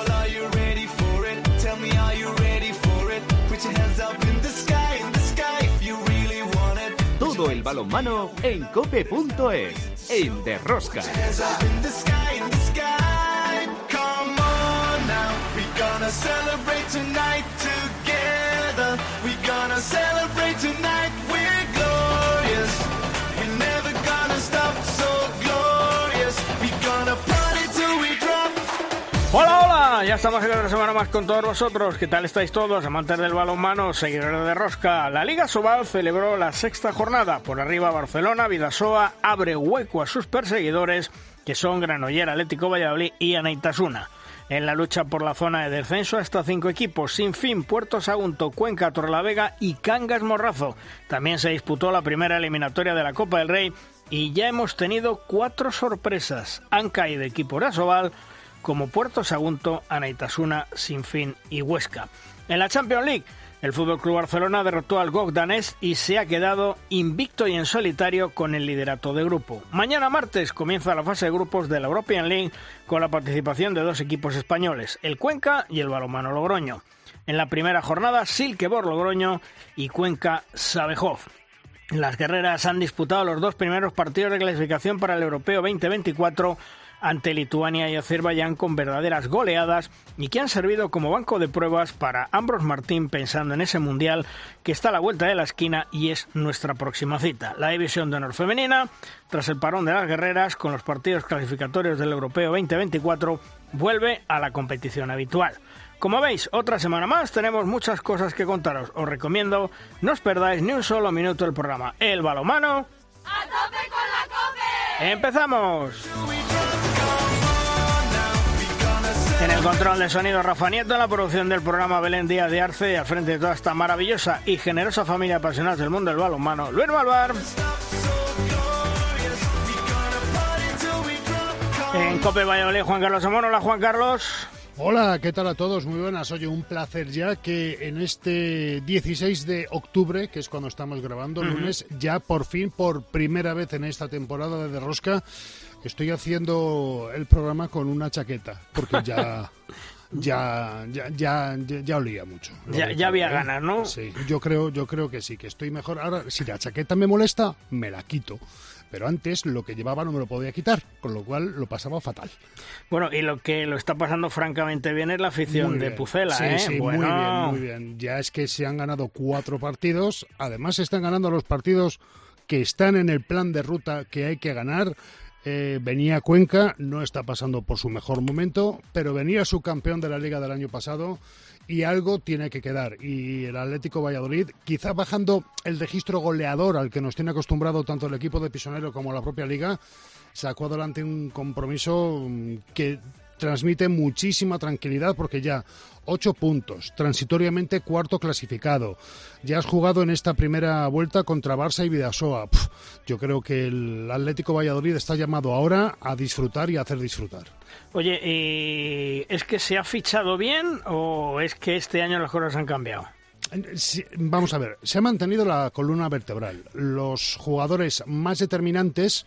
Well, are you ready for it? Tell me, are you ready for it? Put your hands up in the sky, in the sky if you really want it. Todo el balonmano en cope.es, en Derrosca. Hands up in the sky, in the sky. Come on now, we gonna celebrate tonight Hola, hola, ya estamos en otra semana más con todos vosotros. ¿Qué tal estáis todos, amantes del balonmano, seguidores de Rosca? La Liga Sobal celebró la sexta jornada. Por arriba Barcelona, Vidasoa abre hueco a sus perseguidores, que son Granollera, Atlético Valladolid y Anaitasuna. En la lucha por la zona de descenso hasta cinco equipos, sin fin, Puerto Sagunto, Cuenca, Torrelavega y Cangas Morrazo. También se disputó la primera eliminatoria de la Copa del Rey y ya hemos tenido cuatro sorpresas. Han caído equipos de Asobal, como Puerto Sagunto, Anaitasuna, Sinfín y Huesca. En la Champions League, el FC Barcelona derrotó al GOG danés y se ha quedado invicto y en solitario con el liderato de grupo. Mañana martes comienza la fase de grupos de la European League con la participación de dos equipos españoles, el Cuenca y el Balomano Logroño. En la primera jornada, Silkeborg Logroño y Cuenca Sabejov. Las guerreras han disputado los dos primeros partidos de clasificación para el Europeo 2024 ante Lituania y Azerbaiyán con verdaderas goleadas y que han servido como banco de pruebas para Ambros Martín pensando en ese mundial que está a la vuelta de la esquina y es nuestra próxima cita. La división de honor femenina, tras el parón de las guerreras con los partidos clasificatorios del Europeo 2024, vuelve a la competición habitual. Como veis, otra semana más tenemos muchas cosas que contaros. Os recomiendo no os perdáis ni un solo minuto del programa. El balomano. ¡A tope con la cope! ¡Empezamos! En el control de sonido Rafa Nieto, en la producción del programa Belén Díaz de Arce, y al frente de toda esta maravillosa y generosa familia apasionada del mundo del balonmano, Luis Malvar. En Cope Valladolid, Juan Carlos Amón. Hola, Juan Carlos. Hola, ¿qué tal a todos? Muy buenas. Oye, un placer ya que en este 16 de octubre, que es cuando estamos grabando, lunes, ya por fin, por primera vez en esta temporada de De Rosca, estoy haciendo el programa con una chaqueta, porque ya... Ya, ya, ya, olía mucho. Ya, había ¿eh? ganas, ¿no? Sí, yo creo, yo creo que sí, que estoy mejor. Ahora, si la chaqueta me molesta, me la quito. Pero antes lo que llevaba no me lo podía quitar, con lo cual lo pasaba fatal. Bueno, y lo que lo está pasando francamente bien es la afición de. Pucela, Sí, ¿eh? sí, bueno, muy bien, muy bien. Ya es que se han ganado cuatro partidos. Además, se están ganando los partidos que están en el plan de ruta que hay que ganar. Eh, venía Cuenca, no está pasando por su mejor momento, pero venía su campeón de la liga del año pasado y algo tiene que quedar. Y el Atlético Valladolid, quizá bajando el registro goleador al que nos tiene acostumbrado tanto el equipo de Pisonero como la propia liga, sacó adelante un compromiso mm, que transmite muchísima tranquilidad porque ya ocho puntos, transitoriamente cuarto clasificado. Ya has jugado en esta primera vuelta contra Barça y Vidasoa. Yo creo que el Atlético Valladolid está llamado ahora a disfrutar y a hacer disfrutar. Oye, ¿y ¿es que se ha fichado bien o es que este año las cosas han cambiado? Vamos a ver, se ha mantenido la columna vertebral. Los jugadores más determinantes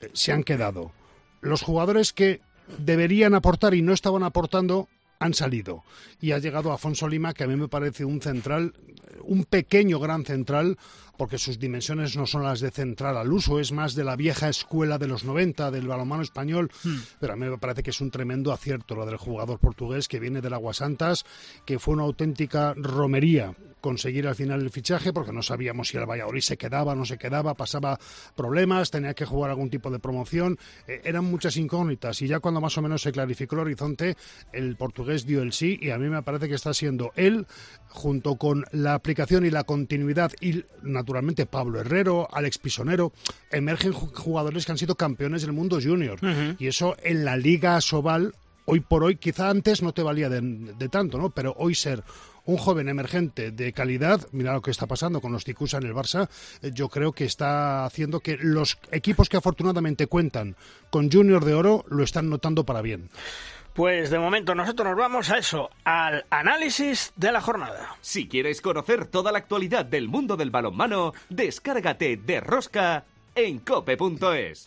eh, se han quedado. Los jugadores que deberían aportar y no estaban aportando han salido. Y ha llegado Afonso Lima, que a mí me parece un central, un pequeño gran central, porque sus dimensiones no son las de central al uso, es más de la vieja escuela de los 90, del balonmano español, pero a mí me parece que es un tremendo acierto lo del jugador portugués que viene del Aguasantas, que fue una auténtica romería conseguir al final el fichaje, porque no sabíamos si el Valladolid se quedaba o no se quedaba, pasaba problemas, tenía que jugar algún tipo de promoción, eh, eran muchas incógnitas, y ya cuando más o menos se clarificó el horizonte, el portugués dio el sí, y a mí me parece que está siendo él, junto con la aplicación y la continuidad, y naturalmente Pablo Herrero, Alex Pisonero, emergen ju- jugadores que han sido campeones del mundo junior, y eso en la Liga Sobal hoy por hoy, quizá antes no te valía de, de tanto, ¿no? Pero hoy ser un joven emergente de calidad, mira lo que está pasando con los Ticusa en el Barça, eh, yo creo que está haciendo que los equipos que afortunadamente cuentan con Junior de Oro lo están notando para bien. Pues de momento nosotros nos vamos a eso, al análisis de la jornada. Si quieres conocer toda la actualidad del mundo del balonmano, descárgate de Rosca en cope.es.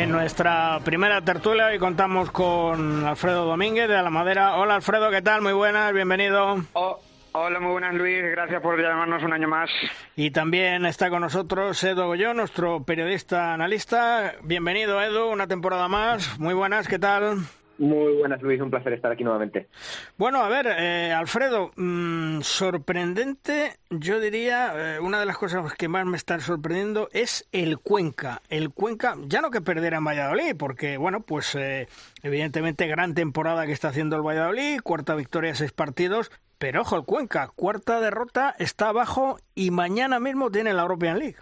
En nuestra primera tertulia hoy contamos con Alfredo Domínguez de La Madera. Hola Alfredo, ¿qué tal? Muy buenas, bienvenido. Oh, hola, muy buenas Luis, gracias por llamarnos un año más. Y también está con nosotros Edu Goyón, nuestro periodista analista. Bienvenido Edu, una temporada más. Muy buenas, ¿qué tal? Muy buenas, Luis. Un placer estar aquí nuevamente. Bueno, a ver, eh, Alfredo, mmm, sorprendente, yo diría, eh, una de las cosas que más me están sorprendiendo es el Cuenca. El Cuenca, ya no que perder en Valladolid, porque, bueno, pues eh, evidentemente gran temporada que está haciendo el Valladolid, cuarta victoria, seis partidos, pero ojo, el Cuenca, cuarta derrota, está abajo y mañana mismo tiene la European League.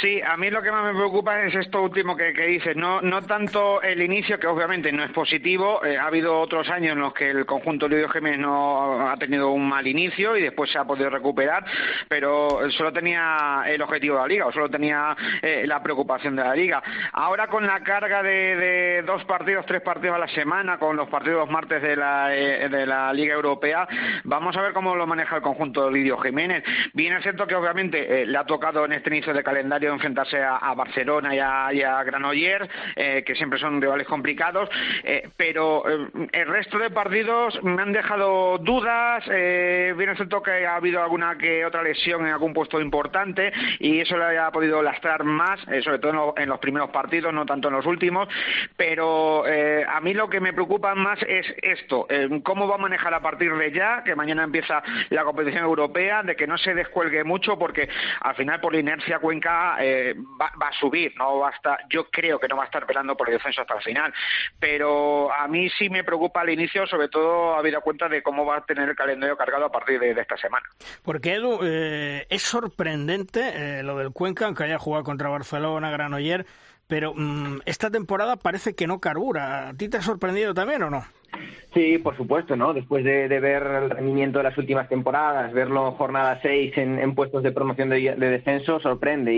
Sí, a mí lo que más me preocupa es esto último que, dices, no, no tanto el inicio, que obviamente no es positivo, eh, ha habido otros años en los que el conjunto Lidio Jiménez no ha tenido un mal inicio y después se ha podido recuperar, pero solo tenía el objetivo de la liga o solo tenía eh, la preocupación de la liga. Ahora con la carga de, de, dos partidos, tres partidos a la semana, con los partidos martes de la, eh, de la Liga Europea, vamos a ver cómo lo maneja el conjunto Lidio Jiménez. Bien es cierto que obviamente eh, le ha tocado en este inicio de calendario enfrentarse a, Barcelona y a, y Granollers, eh, que siempre son rivales complicados, eh, pero eh, el resto de partidos me han dejado dudas, bien es cierto que ha habido alguna que otra lesión en algún puesto importante y eso le ha podido lastrar más, sobre todo en, lo, en, los primeros partidos, no tanto en los últimos, pero a mí lo que me preocupa más es esto, cómo va a manejar a partir de ya, que mañana empieza la competición europea, de que no se descuelgue mucho porque al final por la inercia Cuenca eh, va, va, a subir, no va a estar, yo creo que no va a estar peleando por el descenso hasta el final, pero a mí sí me preocupa al inicio, sobre todo habida cuenta de cómo va a tener el calendario cargado a partir de, esta semana. Porque Edu, eh, es sorprendente eh, lo del Cuenca, aunque haya jugado contra Barcelona, Granoller, pero mmm, esta temporada parece que no carbura. ¿A ti te ha sorprendido también o no? Sí, por supuesto, ¿no? Después de, ver el rendimiento de las últimas temporadas, verlo jornada 6 en, en puestos de promoción de, de, descenso, sorprende.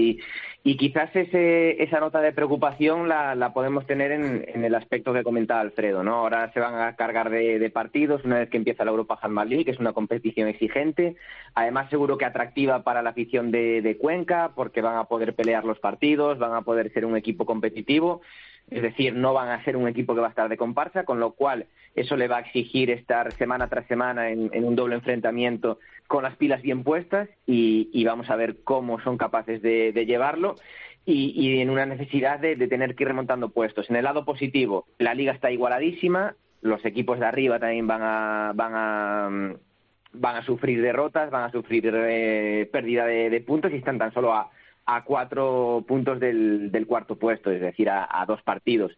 Y, quizás ese, esa nota de preocupación la, la podemos tener en, el aspecto que comentaba Alfredo, ¿no? Ahora se van a cargar de, partidos una vez que empieza la Europa Handball League, que es una competición exigente. Además, seguro que atractiva para la afición de Cuenca, porque van a poder pelear los partidos, van a poder ser un equipo competitivo. Es decir, no van a ser un equipo que va a estar de comparsa, con lo cual eso le va a exigir estar semana tras semana en, en un doble enfrentamiento con las pilas bien puestas y, vamos a ver cómo son capaces de, llevarlo. Y, en una necesidad de, de, tener que ir remontando puestos. En el lado positivo, la liga está igualadísima, los equipos de arriba también van a, van a, van a sufrir derrotas, van a sufrir eh, pérdida de, de puntos y están tan solo a, a cuatro puntos del, del cuarto puesto, es decir, a, dos partidos.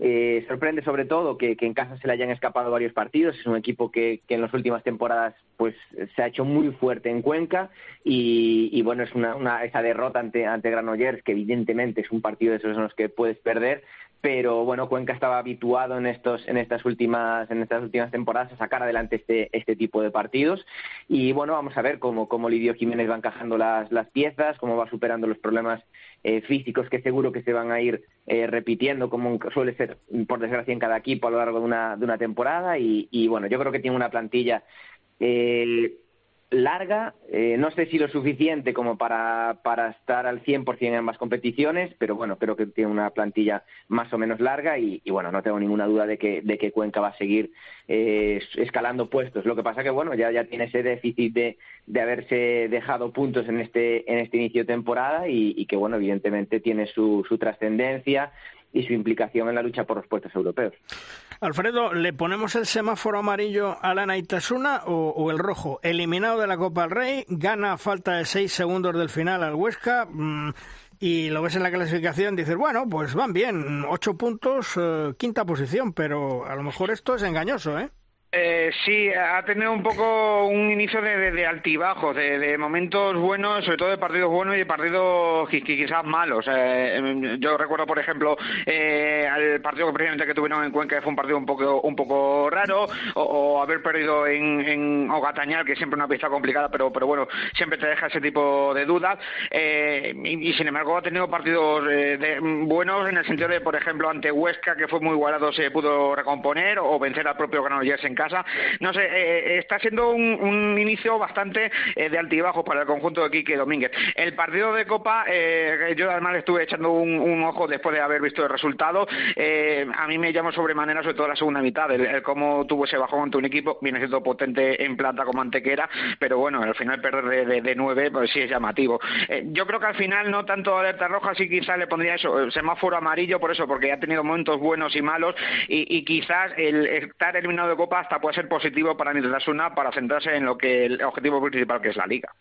Eh, sorprende sobre todo que, que, en casa se le hayan escapado varios partidos. Es un equipo que, que, en las últimas temporadas pues se ha hecho muy fuerte en Cuenca y, y bueno, es una, una, esa derrota ante, ante Granollers, que evidentemente es un partido de esos en los que puedes perder, pero bueno, Cuenca estaba habituado en estos en estas últimas en estas últimas temporadas a sacar adelante este este tipo de partidos. Y bueno, vamos a ver cómo cómo Lidio Jiménez va encajando las las piezas, cómo va superando los problemas eh, físicos que seguro que se van a ir eh, repitiendo como suele ser por desgracia en cada equipo a lo largo de una de una temporada. Y, y bueno, yo creo que tiene una plantilla eh, larga, eh, no sé si lo suficiente como para, para estar al 100% en ambas competiciones, pero bueno, creo que tiene una plantilla más o menos larga y, bueno, no tengo ninguna duda de que, de que Cuenca va a seguir eh, escalando puestos. Lo que pasa que bueno, ya, ya tiene ese déficit de, de haberse dejado puntos en este, en este inicio de temporada y, y que bueno, evidentemente tiene su, su trascendencia y su implicación en la lucha por los puestos europeos. Alfredo, ¿le ponemos el semáforo amarillo a la Naitasuna o, el rojo? Eliminado de la Copa del Rey, gana a falta de seis segundos del final al Huesca. Mmm, y lo ves en la clasificación, dices, bueno, pues van bien, ocho puntos, eh, quinta posición, pero a lo mejor esto es engañoso, ¿eh? Eh, sí, ha tenido un poco un inicio de, de, de altibajos, de, momentos buenos, sobre todo de partidos buenos y de partidos quizás malos. Eh, yo recuerdo, por ejemplo, eh, al partido precisamente que tuvieron en Cuenca, que fue un partido un poco un poco raro, o, haber perdido en, en Ogatañal, que es siempre una pista complicada, pero, pero bueno, siempre te deja ese tipo de dudas. Eh, y, y, sin embargo, ha tenido partidos eh, buenos en el sentido de, por ejemplo, ante Huesca, que fue muy igualado, se pudo recomponer, o vencer al propio Granollers en casa. No sé, eh, está siendo un, inicio bastante de altibajo para el conjunto de Quique Domínguez. El partido de Copa, yo además le estuve echando un, ojo después de haber visto el resultado. a mí me llamó sobremanera, sobre todo la segunda mitad, el, cómo tuvo ese bajón ante un equipo, viene siendo potente en plata como Antequera, pero bueno, al final perder de, nueve, pues sí es llamativo. yo creo que al final no tanto alerta roja, sí quizás le pondría eso, semáforo amarillo, por eso, porque ha tenido momentos buenos y malos, y, quizás el estar eliminado de Copa hasta puede ser positivo para Nitasuna para centrarse en lo que el objetivo principal que es la Liga.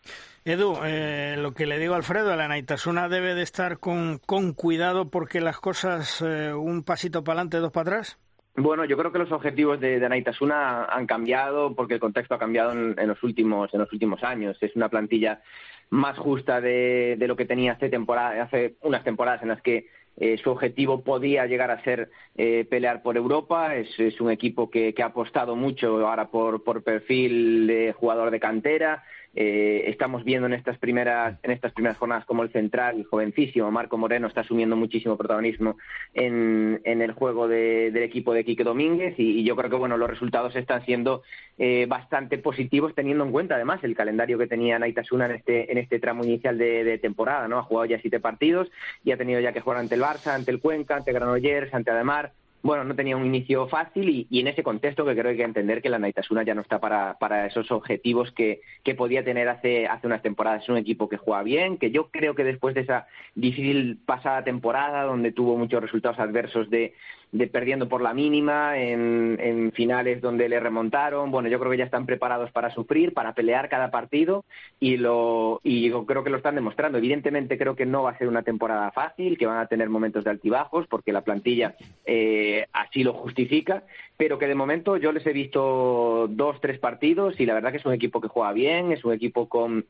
Edu, eh, lo que le digo a Alfredo, la Naitasuna debe de estar con, con cuidado porque las cosas eh, un pasito para adelante, dos para atrás. Bueno, yo creo que los objetivos de, de Naitasuna han cambiado porque el contexto ha cambiado en, los últimos en los últimos años. Es una plantilla más justa de, lo que tenía hace temporada, hace unas temporadas en las que eh, su objetivo podía llegar a ser eh, pelear por Europa. Es, un equipo que, que, ha apostado mucho ahora por, por perfil de jugador de cantera. Eh, estamos viendo en estas primeras en estas primeras jornadas como el central, el jovencísimo Marco Moreno está asumiendo muchísimo protagonismo en, en el juego del equipo de Quique Domínguez y, yo creo que bueno los resultados están siendo eh, bastante positivos teniendo en cuenta además el calendario que tenía Naitasuna en este en este tramo inicial de, temporada, ¿no? Ha jugado ya siete partidos y ha tenido ya que jugar ante el Barça, ante el Cuenca, ante Granollers, ante Ademar bueno, no tenía un inicio fácil y, en ese contexto que creo que hay que entender que la Naitasuna ya no está para, para esos objetivos que, que, podía tener hace, hace unas temporadas. Es un equipo que juega bien, que yo creo que después de esa difícil pasada temporada donde tuvo muchos resultados adversos de, de perdiendo por la mínima, en, en, finales donde le remontaron. Bueno, yo creo que ya están preparados para sufrir, para pelear cada partido y, lo, y creo que lo están demostrando. Evidentemente creo que no va a ser una temporada fácil, que van a tener momentos de altibajos porque la plantilla eh, así lo justifica, pero que de momento yo les he visto dos, tres partidos y la verdad que es un equipo que juega bien, es un equipo con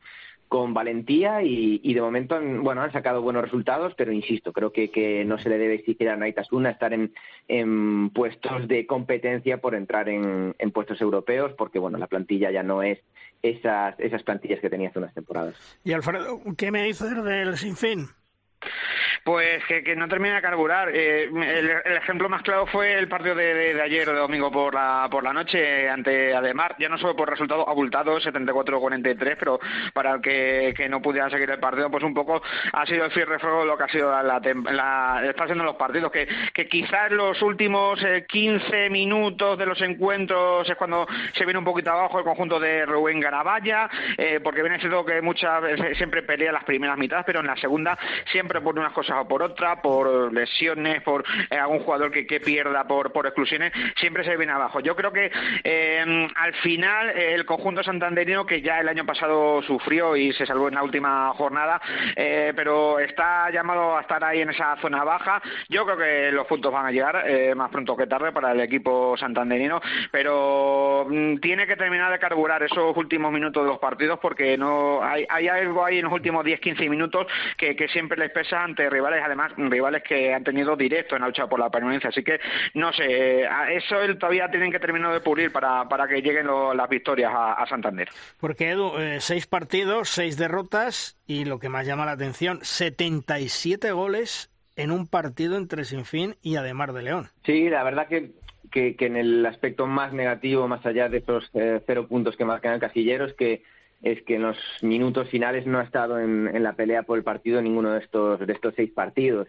con valentía y, de momento han, bueno, han sacado buenos resultados, pero insisto, creo que, que no se le debe exigir a Naitasuna estar en, en puestos de competencia por entrar en, en, puestos europeos, porque bueno, la plantilla ya no es esas, esas plantillas que tenía hace unas temporadas. Y Alfredo, ¿qué me dices del Sinfín? Pues que, no termina de carburar. Eh, el, ejemplo más claro fue el partido de, ayer, de domingo por la, por la noche, ante Ademar. Ya no solo por resultado abultado, 74-43, pero para el que, que, no pudiera seguir el partido, pues un poco ha sido el cierre de lo que ha sido la, la, está haciendo los partidos. Que, que quizás los últimos 15 eh, minutos de los encuentros es cuando se viene un poquito abajo el conjunto de Rubén Garabaya, eh, porque viene siendo que muchas veces siempre pelea las primeras mitades, pero en la segunda siempre por unas cosas por otra, por lesiones, por eh, algún jugador que, que pierda por, por exclusiones, siempre se viene abajo. Yo creo que eh, al final el conjunto santanderino, que ya el año pasado sufrió y se salvó en la última jornada, eh, pero está llamado a estar ahí en esa zona baja. Yo creo que los puntos van a llegar más pronto que tarde para el equipo santanderino, pero mm, tiene que terminar de carburar esos últimos minutos de los partidos porque no hay, hay algo ahí en los últimos 10-15 minutos que, que siempre les pesa ante rivales, además rivales que han tenido directo en la lucha por la permanencia. Así que, no sé, eso todavía tienen que terminar de pulir para, para que lleguen las victorias a, Santander. Porque, Edu, eh, seis partidos, seis derrotas y lo que más llama la atención, 77 goles en un partido entre Sinfín y Ademar de León. Sí, la verdad que que, en el aspecto más negativo, más allá de esos eh, cero puntos que marcan el casillero, es que es que en los minutos finales no ha estado en, la pelea por el partido ninguno de estos, de estos seis partidos.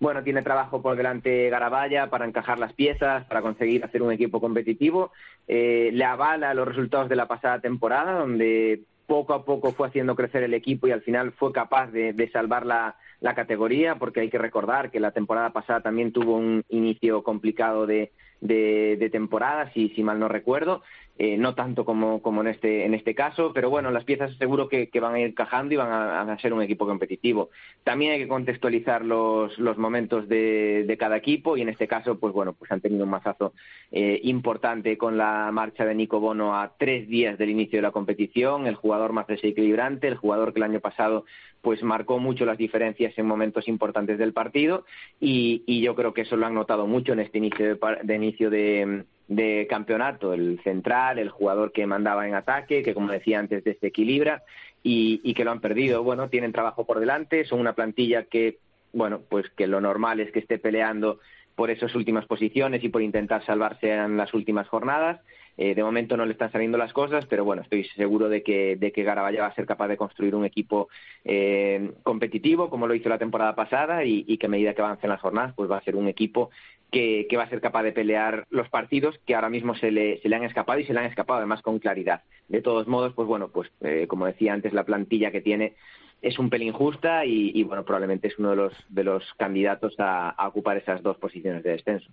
Bueno, tiene trabajo por delante Garabaya para encajar las piezas, para conseguir hacer un equipo competitivo. Eh, le avala los resultados de la pasada temporada, donde poco a poco fue haciendo crecer el equipo y al final fue capaz de, salvar la, categoría, porque hay que recordar que la temporada pasada también tuvo un inicio complicado de, de, temporada, si, si mal no recuerdo, eh, no tanto como, como en, este, en este caso, pero bueno, las piezas seguro que, van a ir cajando y van a, ser un equipo competitivo. También hay que contextualizar los, los momentos de, de, cada equipo y en este caso, pues bueno, pues han tenido un mazazo eh, importante con la marcha de Nico Bono a tres días del inicio de la competición, el jugador más desequilibrante, el jugador que el año pasado pues marcó mucho las diferencias en momentos importantes del partido y, y yo creo que eso lo han notado mucho en este inicio de, de inicio de de campeonato, el central, el jugador que mandaba en ataque, que como decía antes desequilibra y, y que lo han perdido. Bueno, tienen trabajo por delante, son una plantilla que, bueno, pues que lo normal es que esté peleando por esas últimas posiciones y por intentar salvarse en las últimas jornadas. Eh, de momento no le están saliendo las cosas, pero bueno, estoy seguro de que, de que Garabaya va a ser capaz de construir un equipo eh, competitivo, como lo hizo la temporada pasada, y, y, que a medida que avancen las jornadas, pues va a ser un equipo que, va a ser capaz de pelear los partidos que ahora mismo se le, se le han escapado y se le han escapado además con claridad. De todos modos, pues bueno, pues eh, como decía antes, la plantilla que tiene es un pelín justa y, bueno, probablemente es uno de los, de los candidatos a, a ocupar esas dos posiciones de descenso.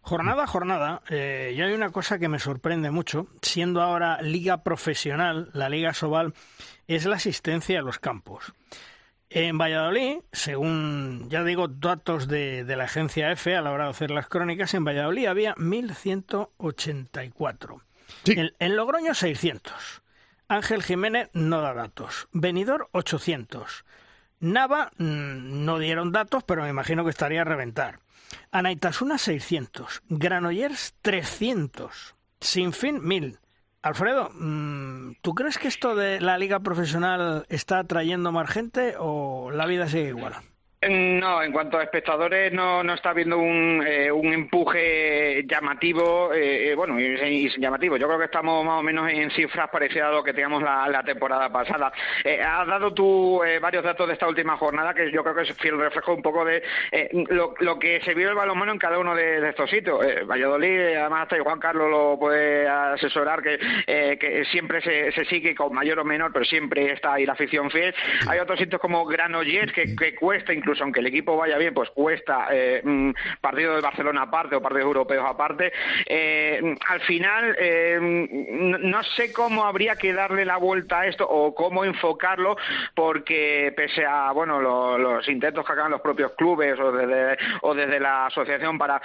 Jornada a jornada, eh, hay una cosa que me sorprende mucho, siendo ahora liga profesional, la Liga Sobal, es la asistencia a los campos. En Valladolid, según ya digo datos de, de, la agencia EFE a la hora de hacer las crónicas, en Valladolid había 1.184. Sí. En, en Logroño 600. Ángel Jiménez no da datos. Venidor 800. Nava mmm, no dieron datos, pero me imagino que estaría a reventar. Anaitasuna 600. Granollers 300. Sinfín 1000. Alfredo, mm, ¿tú crees que esto de la liga profesional está atrayendo más gente o la vida sigue igual? No, en cuanto a espectadores no, no está habiendo un, eh, un empuje llamativo, eh, bueno, y, y, llamativo. Yo creo que estamos más o menos en cifras parecidas a lo que teníamos la, temporada pasada. Eh, has dado tú eh, varios datos de esta última jornada que yo creo que es fiel reflejo un poco de eh, lo, lo, que se vio el balonmano en cada uno de, de estos sitios. Valladolid, además hasta Juan Carlos lo puede asesorar, que, que siempre se, se, sigue con mayor o menor, pero siempre está ahí la afición fiel. Hay otros sitios como Granollers que, que cuesta incluso incluso aunque el equipo vaya bien, pues cuesta eh, mm, partidos de Barcelona aparte o partidos europeos aparte. Eh, al final, eh, no sé cómo habría que darle la vuelta a esto o cómo enfocarlo, porque pese a bueno lo, los intentos que hagan los propios clubes o desde, o desde la asociación para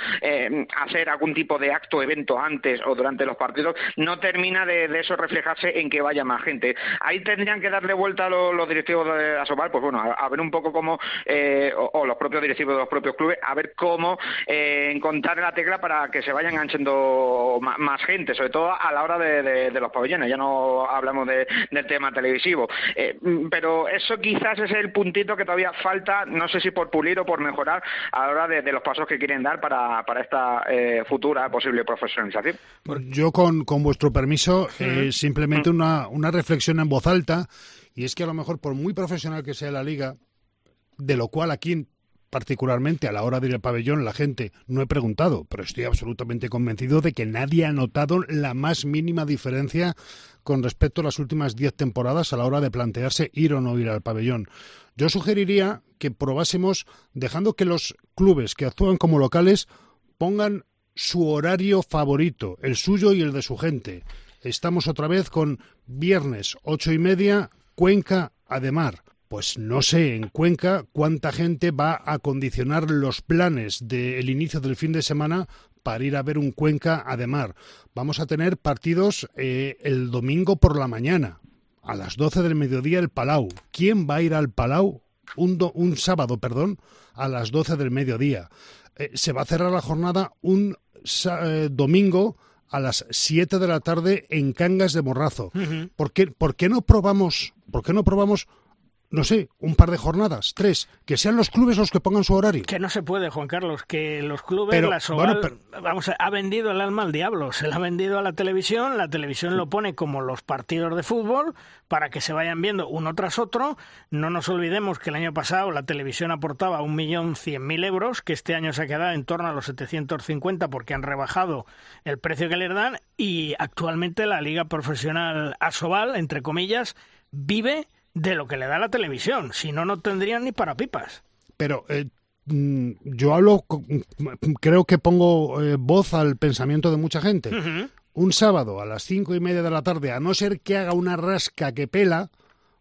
hacer algún tipo de acto, evento antes o durante los partidos, no termina de, de eso reflejarse en que vaya más gente. Ahí tendrían que darle vuelta a los, directivos de Asobal, pues bueno, a, ver un poco cómo o, o, los propios directivos de los propios clubes a ver cómo eh, encontrar la tecla para que se vayan enganchando más, más gente, sobre todo a la hora de, de, de los pabellones. Ya no hablamos de, del tema televisivo, eh, pero eso quizás es el puntito que todavía falta, no sé si por pulir o por mejorar a la hora de, de los pasos que quieren dar para, para esta eh, futura posible profesionalización. Yo, con, con vuestro permiso, simplemente una, una reflexión en voz alta. Y es que a lo mejor, por muy profesional que sea la liga, de lo cual aquí particularmente a la hora de ir al pabellón la gente no he preguntado, pero estoy absolutamente convencido de que nadie ha notado la más mínima diferencia con respecto a las últimas diez temporadas a la hora de plantearse ir o no ir al pabellón. Yo sugeriría que probásemos dejando que los clubes que actúan como locales pongan su horario favorito, el suyo y el de su gente. Estamos otra vez con viernes ocho y media, Cuenca, Ademar pues no sé en Cuenca cuánta gente va a condicionar los planes del inicio del fin de semana para ir a ver un Cuenca Ademar. Vamos a tener partidos eh, el domingo por la mañana, a las 12 del mediodía el Palau. ¿Quién va a ir al Palau? Un, do, un sábado, perdón, a las 12 del mediodía. Eh, se va a cerrar la jornada un eh, domingo a las 7 de la tarde en Cangas de Morrazo. Uh -huh. ¿Por, qué, ¿Por qué no probamos, por qué no probamos no sé, un par de jornadas, tres, que sean los clubes los que pongan su horario. Que no se puede, Juan Carlos, que los clubes, pero, la Sobal, bueno, pero... vamos, ha vendido el alma al diablo, se la ha vendido a la televisión, la televisión lo pone como los partidos de fútbol para que se vayan viendo uno tras otro. No nos olvidemos que el año pasado la televisión aportaba un millón cien mil euros, que este año se ha quedado en torno a los 750 porque han rebajado el precio que les dan y actualmente la liga profesional Asobal, entre comillas, vive de lo que le da la televisión. Si no, no tendrían ni para pipas. Pero eh, yo hablo, creo que pongo eh, voz al pensamiento de mucha gente. Uh -huh. Un sábado a las cinco y media de la tarde, a no ser que haga una rasca que pela,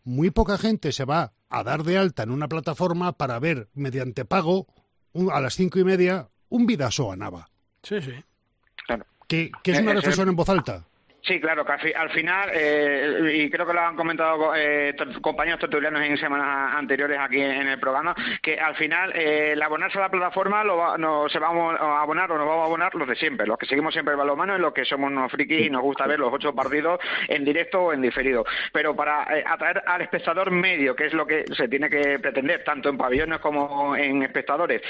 muy poca gente se va a dar de alta en una plataforma para ver mediante pago un, a las cinco y media un Vidaso a Nava. Sí, sí. Claro. Que, que es una reflexión en voz alta. Sí, claro, que al, final, eh, y creo que lo han comentado eh, compañeros tertulianos en semanas anteriores aquí en el programa, que al final eh, el abonarse a la plataforma lo no, se va a abonar o nos vamos a abonar los de siempre, los que seguimos siempre el balonmano y los que somos unos frikis y nos gusta ver los ocho partidos en directo o en diferido. Pero para atraer al espectador medio, que es lo que se tiene que pretender, tanto en pabellones como en espectadores,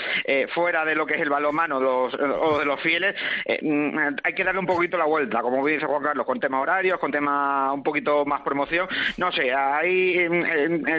fuera de lo que es el balonmano los, o de los fieles, mm, hay que darle un poquito la vuelta, como dice Juan Carlos con temas horarios, con temas un poquito más promoción. No sé, ahí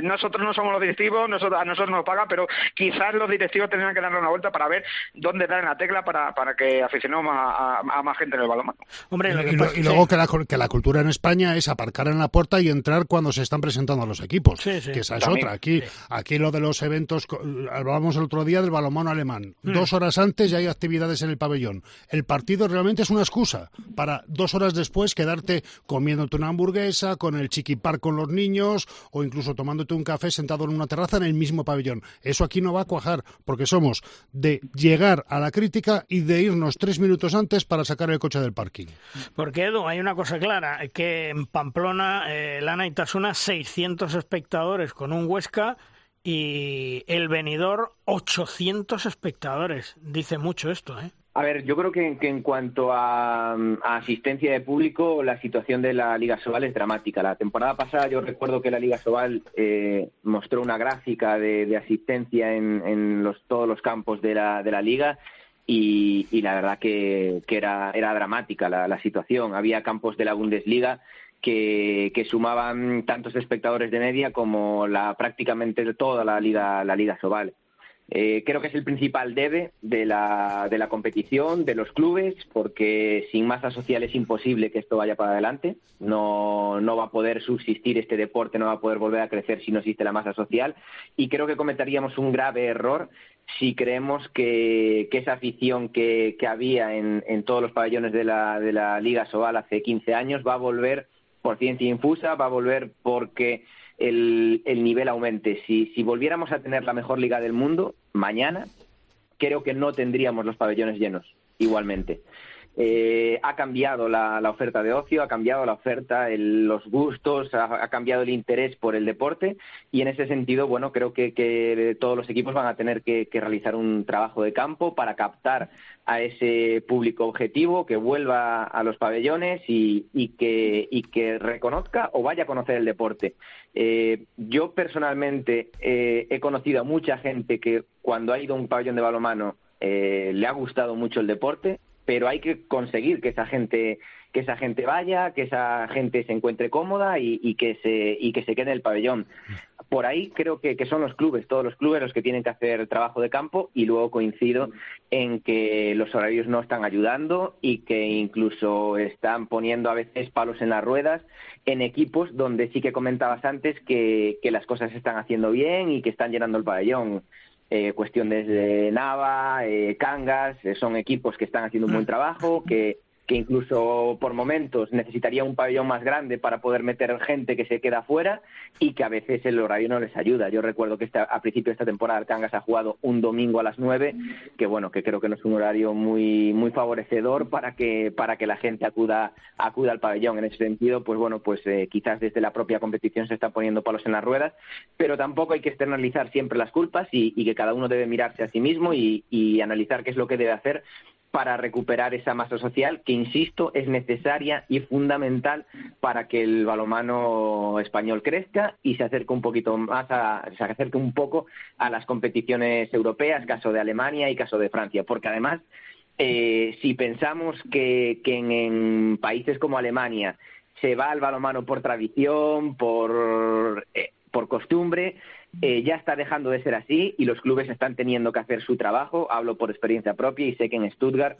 nosotros no somos los directivos, nosotros, a nosotros nos paga, pero quizás los directivos tendrían que darle una vuelta para ver dónde dar en la tecla para, para que aficionemos a, más gente en el balonmano. Hombre, y, luego que, la, que la cultura en España es aparcar en la puerta y entrar cuando se están presentando los equipos, que esa es otra. Aquí, aquí lo de los eventos, hablábamos el otro día del balonmano alemán. Mm. Dos horas antes ya hay actividades en el pabellón. El partido realmente es una excusa para dos horas después quedarte comiéndote una hamburguesa, con el chiquipar con los niños o incluso tomándote un café sentado en una terraza en el mismo pabellón. Eso aquí no va a cuajar porque somos de llegar a la crítica y de irnos tres minutos antes para sacar el coche del parking. Porque, Edu, hay una cosa clara, que en Pamplona, eh, Lana y Tasuna, 600 espectadores con un Huesca y el venidor 800 espectadores. Dice mucho esto, ¿eh? A ver, yo creo que, en cuanto a, asistencia de público, la situación de la Liga Sobal es dramática. La temporada pasada yo recuerdo que la Liga Sobal eh, mostró una gráfica de, asistencia en, todos los campos de la, liga y, la verdad que, era, dramática la, situación. Había campos de la Bundesliga que, sumaban tantos espectadores de media como la, prácticamente toda la Liga, la Liga Sobal. Eh, creo que es el principal debe de la, de la competición, de los clubes, porque sin masa social es imposible que esto vaya para adelante. No, no va a poder subsistir este deporte, no va a poder volver a crecer si no existe la masa social. Y creo que cometeríamos un grave error si creemos que, esa afición que, que había en, en, todos los pabellones de la, de la Liga Sobal hace 15 años va a volver por ciencia infusa, va a volver porque el, nivel aumente. Si, si volviéramos a tener la mejor liga del mundo mañana, creo que no tendríamos los pabellones llenos igualmente. Eh, ha cambiado la, oferta de ocio, ha cambiado la oferta, los gustos, ha, cambiado el interés por el deporte y en ese sentido, bueno, creo que, todos los equipos van a tener que, realizar un trabajo de campo para captar a ese público objetivo que vuelva a los pabellones y, que, y que reconozca o vaya a conocer el deporte. Eh, yo personalmente eh, he conocido a mucha gente que cuando ha ido a un pabellón de balonmano le ha gustado mucho el deporte, pero hay que conseguir que esa gente que esa gente vaya, que esa gente se encuentre cómoda y, que se y que se quede en el pabellón. Por ahí creo que, son los clubes, todos los clubes los que tienen que hacer trabajo de campo y luego coincido en que los horarios no están ayudando y que incluso están poniendo a veces palos en las ruedas en equipos donde sí que comentabas antes que, que las cosas se están haciendo bien y que están llenando el pabellón eh, cuestiones de Nava, eh, Cangas, eh, son equipos que están haciendo un buen mm. trabajo, que que incluso por momentos necesitaría un pabellón más grande para poder meter gente que se queda fuera y que a veces el horario no les ayuda. Yo recuerdo que a principio de esta temporada el Cangas ha jugado un domingo a las nueve, que bueno, que creo que no es un horario muy muy favorecedor para que para que la gente acuda acuda al pabellón. En ese sentido, pues bueno, pues eh, quizás desde la propia competición se están poniendo palos en las ruedas, pero tampoco hay que externalizar siempre las culpas y, que cada uno debe mirarse a sí mismo y analizar qué es lo que debe hacer para recuperar esa masa social que, insisto, es necesaria y fundamental para que el balomano español crezca y se acerque un poquito más, a, se acerque un poco a las competiciones europeas, caso de Alemania y caso de Francia, porque además, eh, si pensamos que, en, países como Alemania se va al balomano por tradición, por, eh, por costumbre, eh, ya está dejando de ser así y los clubes están teniendo que hacer su trabajo. Hablo por experiencia propia y sé que en Stuttgart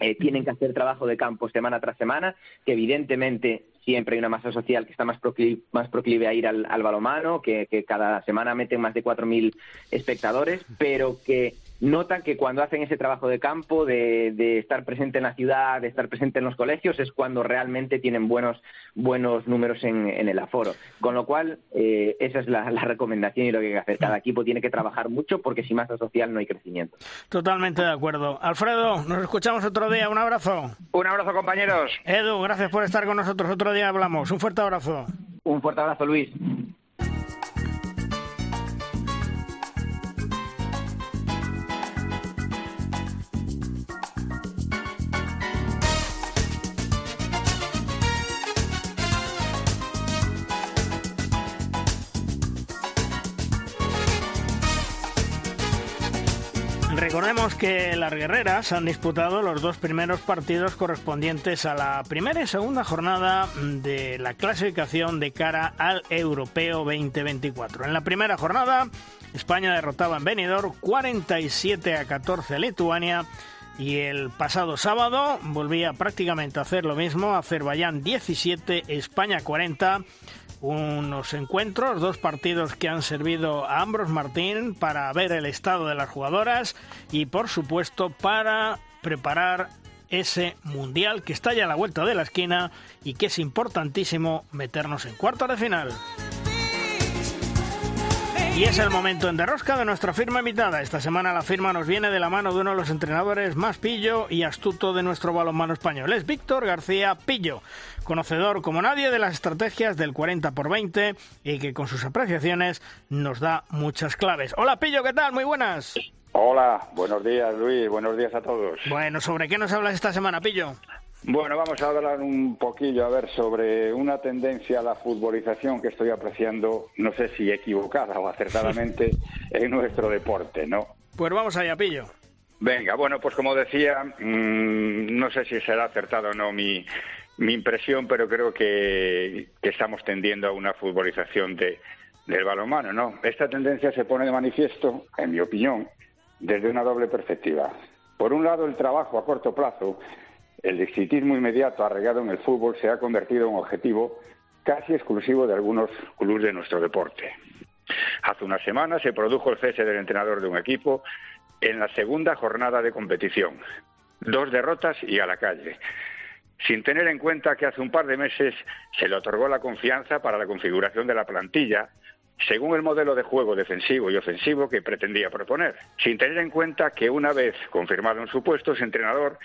eh, tienen que hacer trabajo de campo semana tras semana, que evidentemente siempre hay una masa social que está más proclive, más proclive a ir al, balomano, que, cada semana meten más de 4.000 espectadores, pero que notan que cuando hacen ese trabajo de campo, de, estar presente en la ciudad, de estar presente en los colegios, es cuando realmente tienen buenos, buenos números en, el aforo. Con lo cual, eh, esa es la, recomendación y lo que hay que hacer. Cada equipo tiene que trabajar mucho porque sin masa social no hay crecimiento. Totalmente de acuerdo. Alfredo, nos escuchamos otro día. Un abrazo. Un abrazo, compañeros. Edu, gracias por estar con nosotros. Otro día hablamos. Un fuerte abrazo. Un fuerte abrazo, Luis. Recordemos que las guerreras han disputado los dos primeros partidos correspondientes a la primera y segunda jornada de la clasificación de cara al Europeo 2024. En la primera jornada, España derrotaba en Benidorm 47 a 14 a Lituania y el pasado sábado volvía prácticamente a hacer lo mismo, Azerbaiyán 17, España 40 unos encuentros, dos partidos que han servido a Ambros Martín para ver el estado de las jugadoras y por supuesto para preparar ese mundial que está ya a la vuelta de la esquina y que es importantísimo meternos en cuarto de final. Y es el momento en derrosca de nuestra firma invitada. Esta semana la firma nos viene de la mano de uno de los entrenadores más pillo y astuto de nuestro balonmano español. Es Víctor García Pillo, conocedor como nadie de las estrategias del 40 por 20 y que con sus apreciaciones nos da muchas claves. Hola Pillo, ¿qué tal? Muy buenas. Hola, buenos días Luis, buenos días a todos. Bueno, ¿sobre qué nos hablas esta semana, Pillo? Bueno, vamos a hablar un poquillo, a ver, sobre una tendencia a la futbolización que estoy apreciando, no sé si equivocada o acertadamente, en nuestro deporte, ¿no? Pues vamos allá, Pillo. Venga, bueno, pues como decía, mm, no sé si será acertado o no mi, mi impresión, pero creo que, estamos tendiendo a una futbolización de, del balonmano, ¿no? Esta tendencia se pone de manifiesto, en mi opinión, desde una doble perspectiva. Por un lado, el trabajo a corto plazo el exitismo inmediato arraigado en el fútbol se ha convertido en objetivo casi exclusivo de algunos clubes de nuestro deporte. Hace una semana se produjo el cese del entrenador de un equipo en la segunda jornada de competición. Dos derrotas y a la calle. Sin tener en cuenta que hace un par de meses se le otorgó la confianza para la configuración de la plantilla según el modelo de juego defensivo y ofensivo que pretendía proponer, sin tener en cuenta que una vez confirmado en su puesto, ese entrenador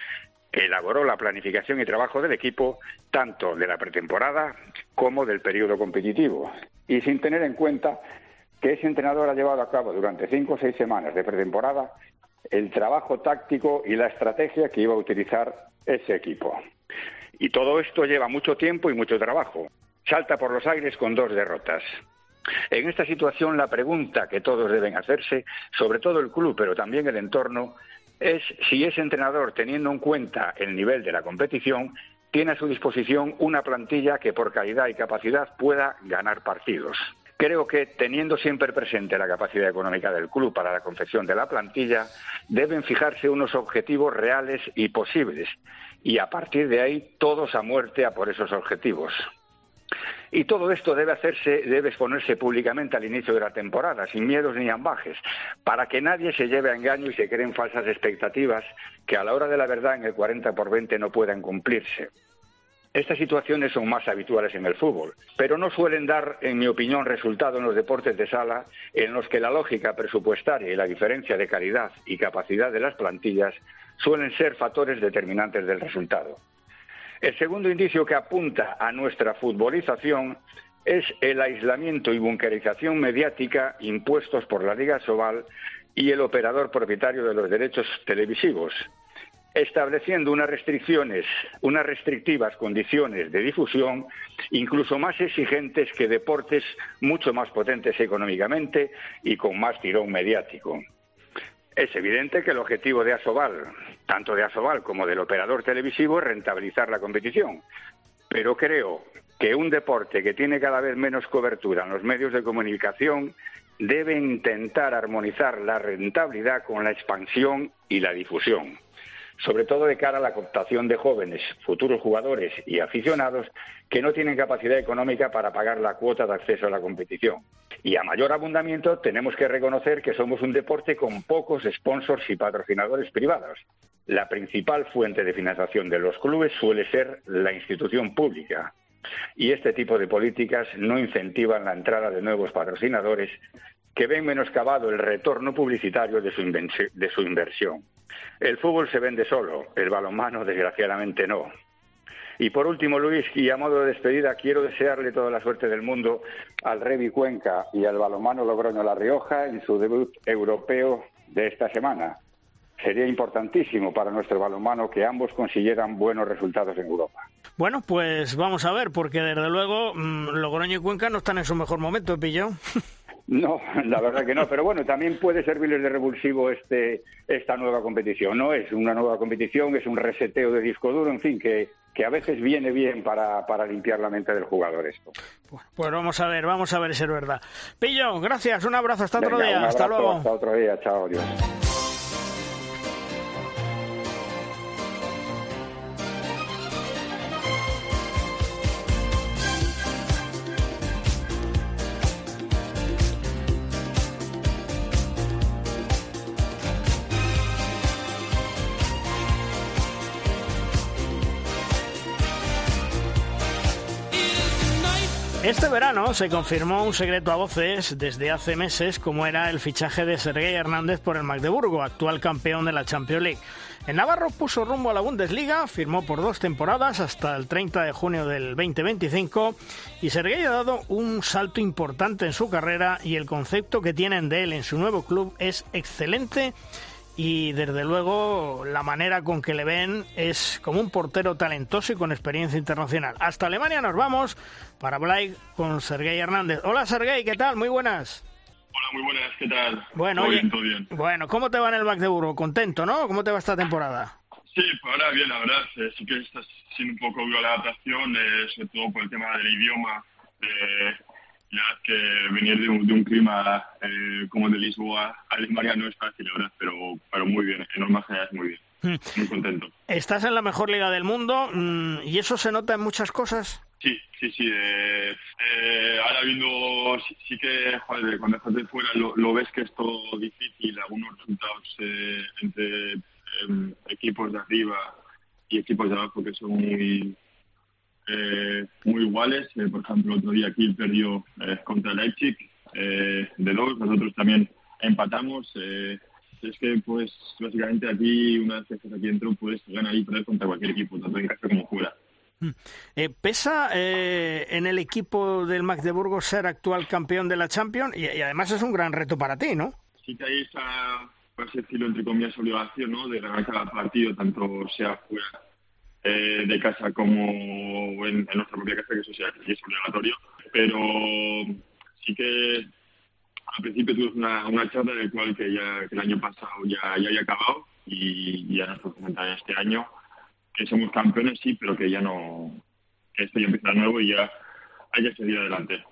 elaboró la planificación y trabajo del equipo tanto de la pretemporada como del periodo competitivo y sin tener en cuenta que ese entrenador ha llevado a cabo durante cinco o seis semanas de pretemporada el trabajo táctico y la estrategia que iba a utilizar ese equipo. Y todo esto lleva mucho tiempo y mucho trabajo. Salta por los aires con dos derrotas. En esta situación la pregunta que todos deben hacerse, sobre todo el club, pero también el entorno, es si ese entrenador, teniendo en cuenta el nivel de la competición, tiene a su disposición una plantilla que por calidad y capacidad pueda ganar partidos. Creo que teniendo siempre presente la capacidad económica del club para la confección de la plantilla, deben fijarse unos objetivos reales y posibles, y a partir de ahí todos a muerte a por esos objetivos. Y todo esto debe hacerse, debe exponerse públicamente al inicio de la temporada, sin miedos ni ambajes, para que nadie se lleve a engaño y se creen falsas expectativas que a la hora de la verdad en el 40 por 20 no puedan cumplirse. Estas situaciones son más habituales en el fútbol, pero no suelen dar, en mi opinión, resultado en los deportes de sala en los que la lógica presupuestaria y la diferencia de calidad y capacidad de las plantillas suelen ser factores determinantes del resultado. El segundo indicio que apunta a nuestra futbolización es el aislamiento y bunkerización mediática impuestos por la Liga Sobal y el operador propietario de los derechos televisivos, estableciendo unas restricciones, unas restrictivas condiciones de difusión, incluso más exigentes que deportes mucho más potentes económicamente y con más tirón mediático. Es evidente que el objetivo de Asobal, tanto de Asobal como del operador televisivo, es rentabilizar la competición. Pero creo que un deporte que tiene cada vez menos cobertura en los medios de comunicación debe intentar armonizar la rentabilidad con la expansión y la difusión. Sobre todo de cara a la captación de jóvenes, futuros jugadores y aficionados que no tienen capacidad económica para pagar la cuota de acceso a la competición. Y a mayor abundamiento tenemos que reconocer que somos un deporte con pocos sponsors y patrocinadores privados. La principal fuente de financiación de los clubes suele ser la institución pública. Y este tipo de políticas no incentivan la entrada de nuevos patrocinadores que ven menoscabado el retorno publicitario de su inversión. El fútbol se vende solo, el balonmano desgraciadamente no. Y por último, Luis, y a modo de despedida, quiero desearle toda la suerte del mundo al Revi Cuenca y al balonmano Logroño La Rioja en su debut europeo de esta semana. Sería importantísimo para nuestro balonmano que ambos consiguieran buenos resultados en Europa. Bueno, pues vamos a ver, porque desde luego mm, Logroño y Cuenca no están en su mejor momento, Pillo. No, la verdad que no, pero bueno, también puede servirles de revulsivo este, esta nueva competición. No es una nueva competición, es un reseteo de disco duro, en fin, que, que a veces viene bien para, para limpiar la mente del jugador esto. Pues vamos a ver, vamos a ver si es verdad. Pillo, gracias, un abrazo, hasta otro día, hasta luego. Hasta otro día, chao, adiós. Se confirmó un secreto a voces desde hace meses como era el fichaje de Sergei Hernández por el Magdeburgo, actual campeón de la Champions League. El Navarro puso rumbo a la Bundesliga, firmó por dos temporadas hasta el 30 de junio del 2025 y Sergei ha dado un salto importante en su carrera y el concepto que tienen de él en su nuevo club es excelente y desde luego la manera con que le ven es como un portero talentoso y con experiencia internacional. Hasta Alemania nos vamos para hablar con Sergei Hernández. Hola Sergei, ¿qué tal? Muy buenas. Hola, muy buenas, ¿qué tal? Bueno, ¿Todo bien, todo bien? bueno, ¿cómo te va en el Magdeburgo? ¿Contento, no? ¿Cómo te va esta temporada? Sí, pues ahora bien, la verdad, eh, sí que está siendo un poco dura la adaptación, eh, sobre todo por el tema del idioma. Eh, ya que venir de un, de un clima eh, como el de Lisboa a Alemania no es fácil, la verdad, pero, pero muy bien, en normas generales muy bien. Muy contento. Estás en la mejor liga del mundo mm, y eso se nota en muchas cosas. Sí, sí, sí. Eh, eh, ahora viendo, sí, sí que joder, cuando estás de fuera lo, lo, ves que es todo difícil, algunos resultados eh, entre em, equipos de arriba y equipos de abajo que son muy eh, muy iguales. Eh, por ejemplo, otro día Kiel perdió eh, contra Leipzig eh, de dos, nosotros también empatamos. Eh, es que, pues, básicamente aquí, una vez que estás aquí dentro, puedes ganar y perder contra cualquier equipo, tanto en casa como fuera. Eh, ¿Pesa eh, en el equipo del Magdeburgo ser actual campeón de la Champions? Y, y, además es un gran reto para ti, ¿no? Sí que hay esa, por así decirlo, entre comillas, obligación, ¿no? De ganar cada partido, tanto sea fuera eh, de casa como en, nuestra propia casa, que eso que es obligatorio. Pero sí que al principio tuve una, una charla en cual que ya que el año pasado ya, ya había acabado y, ya nos presentan este año que somos campeones, sí, pero que ya no, que esto ya empieza nuevo y ya hay que seguir adelante.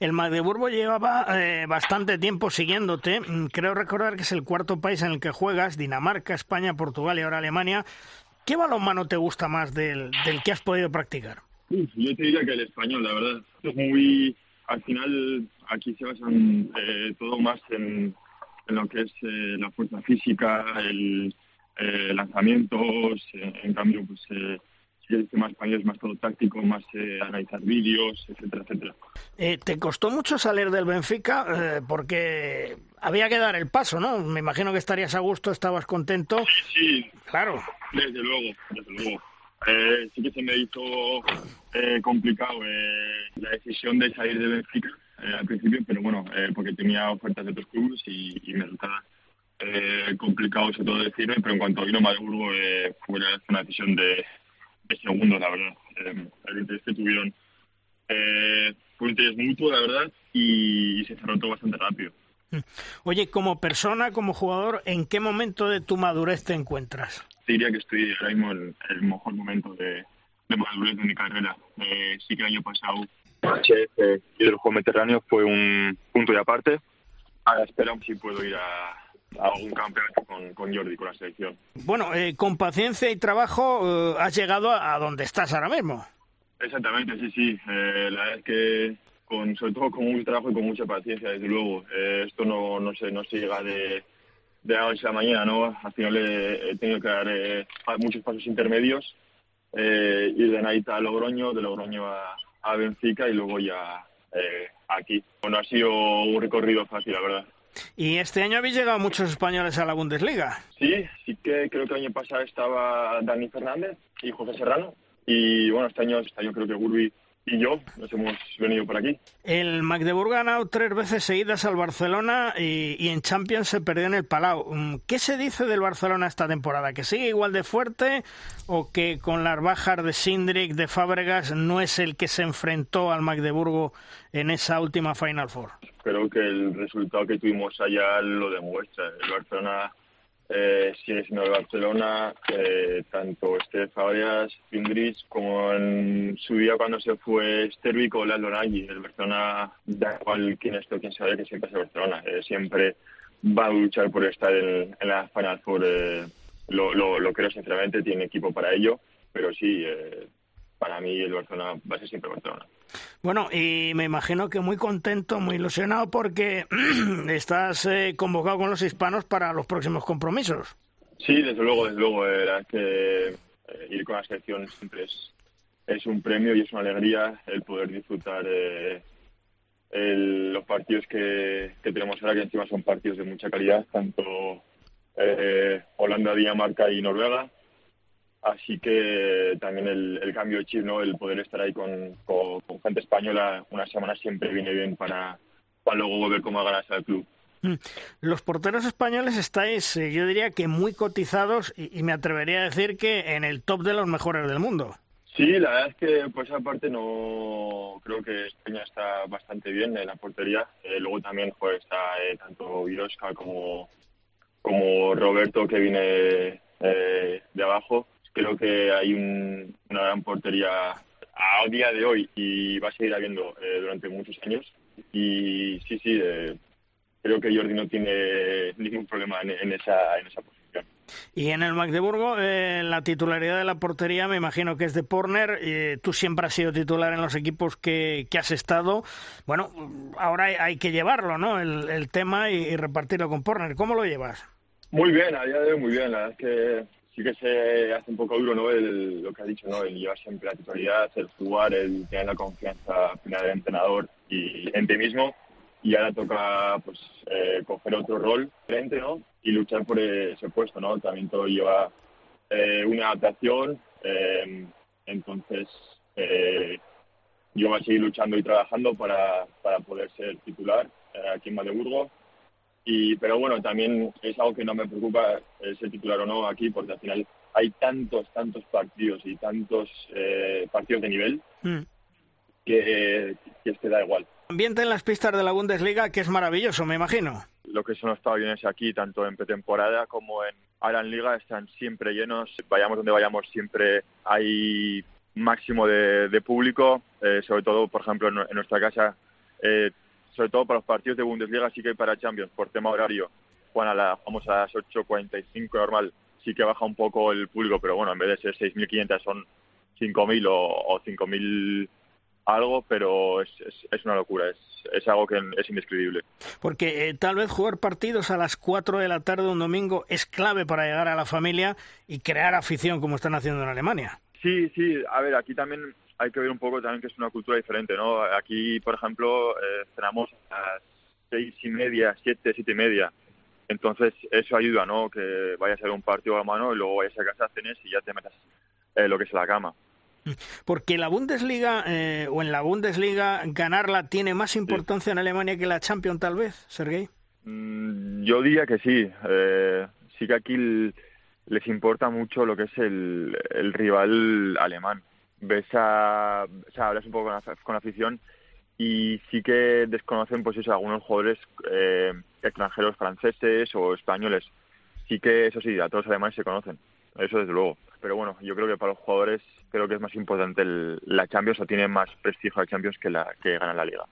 El Magdeburgo llevaba eh, bastante tiempo siguiéndote. Creo recordar que es el cuarto país en el que juegas, Dinamarca, España, Portugal y ahora Alemania. ¿Qué balonmano te gusta más del, del que has podido practicar? Uf, yo te diría que el español, la verdad. Es muy, al final aquí se basan eh, todo más en, lo que es eh, la fuerza física, el eh, lanzamientos, en cambio, pues si el tema español es más todo táctico, más eh, analizar vídeos, etcétera, etcétera. Eh, ¿Te costó mucho salir del Benfica? Eh, porque había que dar el paso, ¿no? Me imagino que estarías a gusto, estabas contento. Sí, sí. Claro. Desde luego, desde luego. Eh, sí que se me hizo eh, complicado eh, la decisión de salir de Benfica al principio, pero bueno, porque tenía ofertas de otros clubes y, y me resultaba complicado sobre todo decirme, pero en cuanto vino Magdeburgo fue una decisión de, de segundo, la verdad. Eh, el interés que tuvieron eh, fue un interés mutuo, la verdad, y, y, se cerró todo bastante rápido. Oye, como persona, como jugador, ¿en qué momento de tu madurez te encuentras? Diría que estoy ahora mismo en el mejor momento de, de madurez de mi carrera. Eh, sí que el año pasado HF y el juego mediterráneo fue un punto de aparte. Ahora esperamos si puedo ir a a un campeonato con, con Jordi, con la selección. Bueno, eh, con paciencia y trabajo has llegado a, donde estás ahora mismo. Exactamente, sí, sí. la verdad es que con, sobre todo con mucho trabajo y con mucha paciencia, desde luego. esto no, no, se, no se llega de, de la noche a la mañana, ¿no? Al final he, tenido que dar muchos pasos intermedios, ir de Naita a Logroño, de Logroño a, a Benfica y luego ya eh, aquí. Bueno, ha sido un recorrido fácil, la verdad. ¿Y este año habéis llegado muchos españoles a la Bundesliga? Sí, sí que creo que el año pasado estaba Dani Fernández y José Serrano. Y bueno, este año, este año creo que Gurbi y yo nos hemos venido por aquí. El Magdeburg ha ganado tres veces seguidas al Barcelona y, en Champions se perdió en el Palau. Mm, ¿Qué se dice del Barcelona esta temporada? ¿Que sigue igual de fuerte o que con las bajas de Sindrik, de Fábregas, no es el que se enfrentó al Magdeburgo en esa última Final Four? Creo que el resultado que tuvimos allá lo demuestra. El Barcelona eh, sigue siendo el Barcelona, eh, tanto Estef Fabregas, Findris, como en su día cuando se fue Stervik o Lalo Nagy. El Barcelona, da igual quién es o quién sabe que siempre es el Barcelona. Eh, siempre va a luchar por estar en, la Final Four. Eh, lo, lo, lo, creo sinceramente, tiene equipo para ello, pero sí, eh, para mí el Barcelona va a ser siempre Barcelona. Bueno, y me imagino que muy contento, muy ilusionado porque estás eh, convocado con los hispanos para los próximos compromisos. Sí, desde luego, desde luego. Era que eh, ir con la selección siempre es, un premio y es una alegría el poder disfrutar eh, los partidos que, que, tenemos ahora, que encima son partidos de mucha calidad, tanto Holanda, Dinamarca y Noruega Así que también el, cambio de chip, ¿no? el poder estar ahí con, gente española una semana siempre viene bien para, para luego ver cómo ganas al club. Mm. Los porteros españoles estáis, eh, yo diría que muy cotizados y, me atrevería a decir que en el top de los mejores del mundo. Sí, la verdad es que por esa parte no creo que España está bastante bien en la portería. Eh, luego también pues, está eh, tanto Viroska como, como Roberto que viene de abajo creo que hay una gran portería a día de hoy y va a seguir habiendo eh, durante muchos años. Y sí, sí, eh, creo que Jordi no tiene ningún problema en, esa, en esa posición. Y en el Magdeburgo, eh, la titularidad de la portería me imagino que es de Porner. tú siempre has sido titular en los equipos que, que has estado. Bueno, ahora hay, que llevarlo, ¿no? El, el tema y, y, repartirlo con Porner. ¿Cómo lo llevas? Muy bien, a día de hoy muy bien. La verdad es que sí que se hace un poco duro ¿no? El, lo que ha dicho, ¿no? el llevar siempre la titularidad, el jugar, el tener la confianza final del entrenador y en ti mismo. Y ahora toca pues eh, coger otro rol ¿no? y luchar por ese puesto. ¿no? También todo lleva eh, una adaptación. Eh, entonces, yo voy a seguir luchando y trabajando para, para poder ser titular aquí en Magdeburgo y, pero bueno, también es algo que no me preocupa ser titular o no aquí, porque al final hay tantos, tantos partidos y tantos eh, partidos de nivel mm. que, que es que da igual. Ambiente en las pistas de la Bundesliga que es maravilloso, me imagino. Lo que son los pabellones aquí, tanto en pretemporada como en ahora en Liga, están siempre llenos. Vayamos donde vayamos, siempre hay máximo de, de público. Eh, sobre todo, por ejemplo, en, nuestra casa eh, sobre todo para los partidos de Bundesliga, sí que hay para Champions, por tema horario. Bueno, a la, vamos a las 8.45 normal, sí que baja un poco el público, pero bueno, en vez de ser 6.500 son 5.000 o, o 5.000 algo, pero es, es, una locura, es, es, algo que es indescribible. Porque eh, tal vez jugar partidos a las 4 de la tarde un domingo es clave para llegar a la familia y crear afición como están haciendo en Alemania. Sí, sí, a ver, aquí también hay que ver un poco también que es una cultura diferente, ¿no? Aquí, por ejemplo, eh, cenamos a las seis y media, siete, siete y media. Entonces, eso ayuda, ¿no? Que vayas a ver un partido a mano y luego vayas a casa, cenes y ya te metas eh, lo que es la cama. Porque la Bundesliga, eh, o en la Bundesliga, ganarla tiene más importancia en Alemania que la Champions, tal vez, Sergei. Mm, yo diría que sí. Eh, sí que aquí les importa mucho lo que es el, el rival alemán ves a, o sea, hablas un poco con la, afición y sí que desconocen pues eso algunos jugadores eh, extranjeros franceses o españoles. Sí que eso sí a todos los alemanes se conocen eso desde luego. Pero bueno, yo creo que para los jugadores creo que es más importante la Champions o tiene más prestigio la Champions que la que gana la Liga.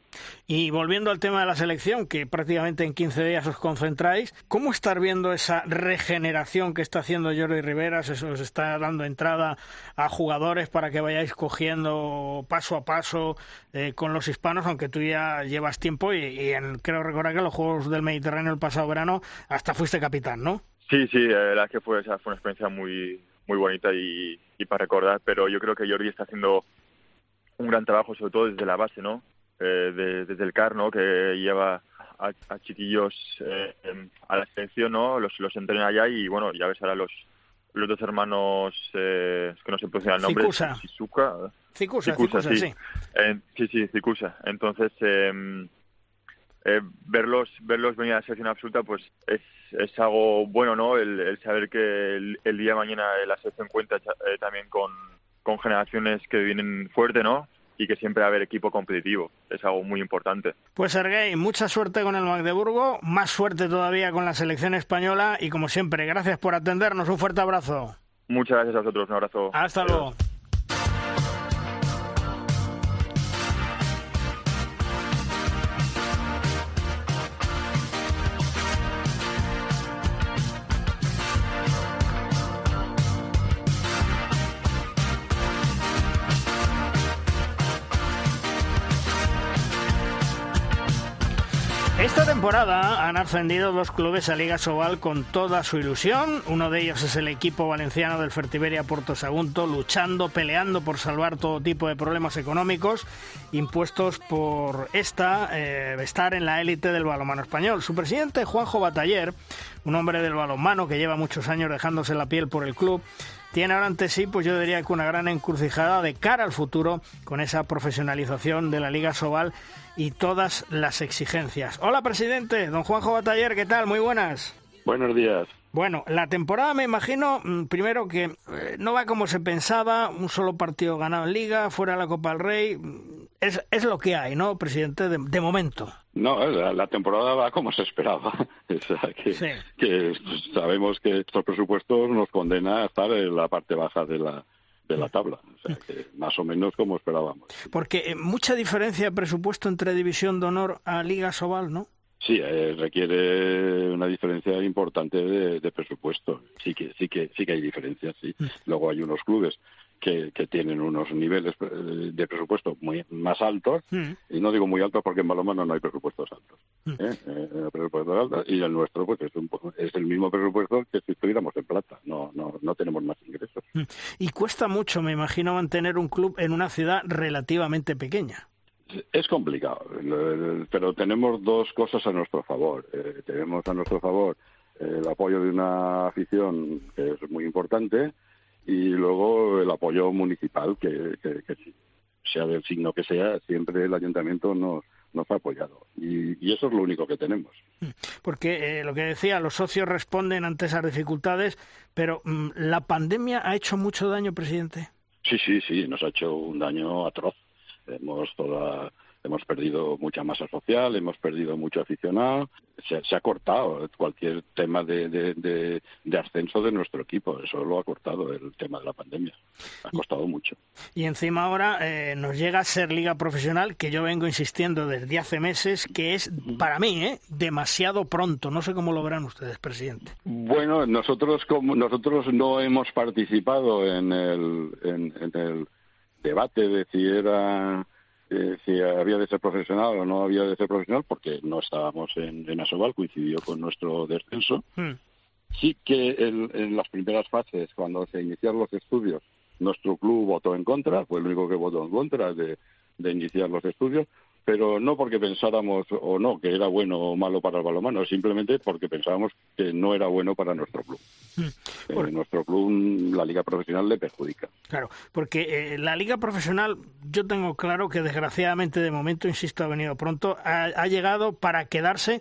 Y volviendo al tema de la selección, que prácticamente en 15 días os concentráis, ¿cómo estar viendo esa regeneración que está haciendo Jordi Rivera? ¿Se os está dando entrada a jugadores para que vayáis cogiendo paso a paso eh, con los hispanos, aunque tú ya llevas tiempo y, creo recordar que en los Juegos del Mediterráneo el pasado verano hasta fuiste capitán, ¿no? Sí, sí, la verdad que fue, fue una experiencia muy, muy bonita y, para recordar, pero yo creo que Jordi está haciendo un gran trabajo, sobre todo desde la base, ¿no? Eh, desde el CAR, ¿no? Que lleva a, chiquillos eh, a la selección, ¿no? Los, los entrena allá y, bueno, ya ves ahora los, los dos hermanos, eh, que no se pronuncia el nombre. Cicusa, Cicusa, sí. Sí, eh, sí. Entonces, eh, verlos verlos venir a la selección absoluta pues es, es algo bueno no el, saber que el, día de mañana la selección cuenta eh, también con, con generaciones que vienen fuerte no y que siempre va a haber equipo competitivo. Es algo muy importante. Pues Sergei, mucha suerte con el Magdeburgo, más suerte todavía con la selección española y como siempre, gracias por atendernos. Un fuerte abrazo. Muchas gracias a vosotros. Un abrazo. Hasta luego. Han ascendido dos clubes a Liga Sobal con toda su ilusión. Uno de ellos es el equipo valenciano del Fertiberia Puerto Sagunto, luchando, peleando por salvar todo tipo de problemas económicos impuestos por esta, eh, estar en la élite del balonmano español. Su presidente, Juanjo Bataller, un hombre del balonmano que lleva muchos años dejándose la piel por el club, tiene ahora ante sí, pues yo diría que una gran encrucijada de cara al futuro con esa profesionalización de la Liga Sobal y todas las exigencias. Hola, presidente, don Juanjo Bataller, ¿qué tal? Muy buenas. Buenos días. Bueno, la temporada me imagino, mm, primero que eh, no va como se pensaba, un solo partido ganado en liga, fuera la Copa del Rey, mm, es, es lo que hay, ¿no, presidente, de, momento? No, la, temporada va como se esperaba. que, que sabemos que estos presupuestos nos condena a estar en la parte baja de la, de la tabla. O sea, que más o menos como esperábamos. Porque eh, mucha diferencia de presupuesto entre División de Honor a Liga Sobal, ¿no? Sí, eh, requiere una diferencia importante de, presupuesto. Sí que, sí que, sí que hay diferencias. Sí. Mm. Luego hay unos clubes que, que, tienen unos niveles eh, de presupuesto muy más altos mm. y no digo muy altos porque en balonmano no hay presupuestos altos. Mm. ¿eh? y el nuestro pues es, un, es el mismo presupuesto que si estuviéramos en plata. No, no, no tenemos más ingresos. Y cuesta mucho, me imagino, mantener un club en una ciudad relativamente pequeña. Es complicado, pero tenemos dos cosas a nuestro favor. Eh, tenemos a nuestro favor eh, el apoyo de una afición que es muy importante y luego el apoyo municipal, que, sea del signo que sea, siempre el ayuntamiento nos, nos ha apoyado. Y, eso es lo único que tenemos. Mm. Porque eh, lo que decía, los socios responden ante esas dificultades, pero mm, ¿la pandemia ha hecho mucho daño, presidente? Sí, sí, sí, nos ha hecho un daño atroz hemos toda hemos perdido mucha masa social, hemos perdido mucho aficionado, se, ha cortado cualquier tema de, de, ascenso de nuestro equipo, eso lo ha cortado el tema de la pandemia, ha costado mucho. Y encima ahora eh, nos llega a ser liga profesional, que yo vengo insistiendo desde hace meses, que es para mí ¿eh? demasiado pronto, no sé cómo lo verán ustedes, presidente. Bueno, nosotros como nosotros no hemos participado en el, en el debate de si era eh, si había de ser profesional o no había de ser profesional, porque no estábamos en, en Asobal, coincidió con nuestro descenso. Hmm. Sí que en las primeras fases, cuando se iniciaron los estudios, nuestro club votó en contra, fue el único que votó en contra de iniciar los estudios, pero no porque pensáramos o no que era bueno o malo para el balonmano, simplemente porque pensábamos que no era bueno para nuestro club. Mm. Eh, nuestro club, la liga profesional le perjudica. Claro, porque eh, la liga profesional, yo tengo claro que desgraciadamente de momento, insisto, ha venido pronto, ha, llegado para quedarse,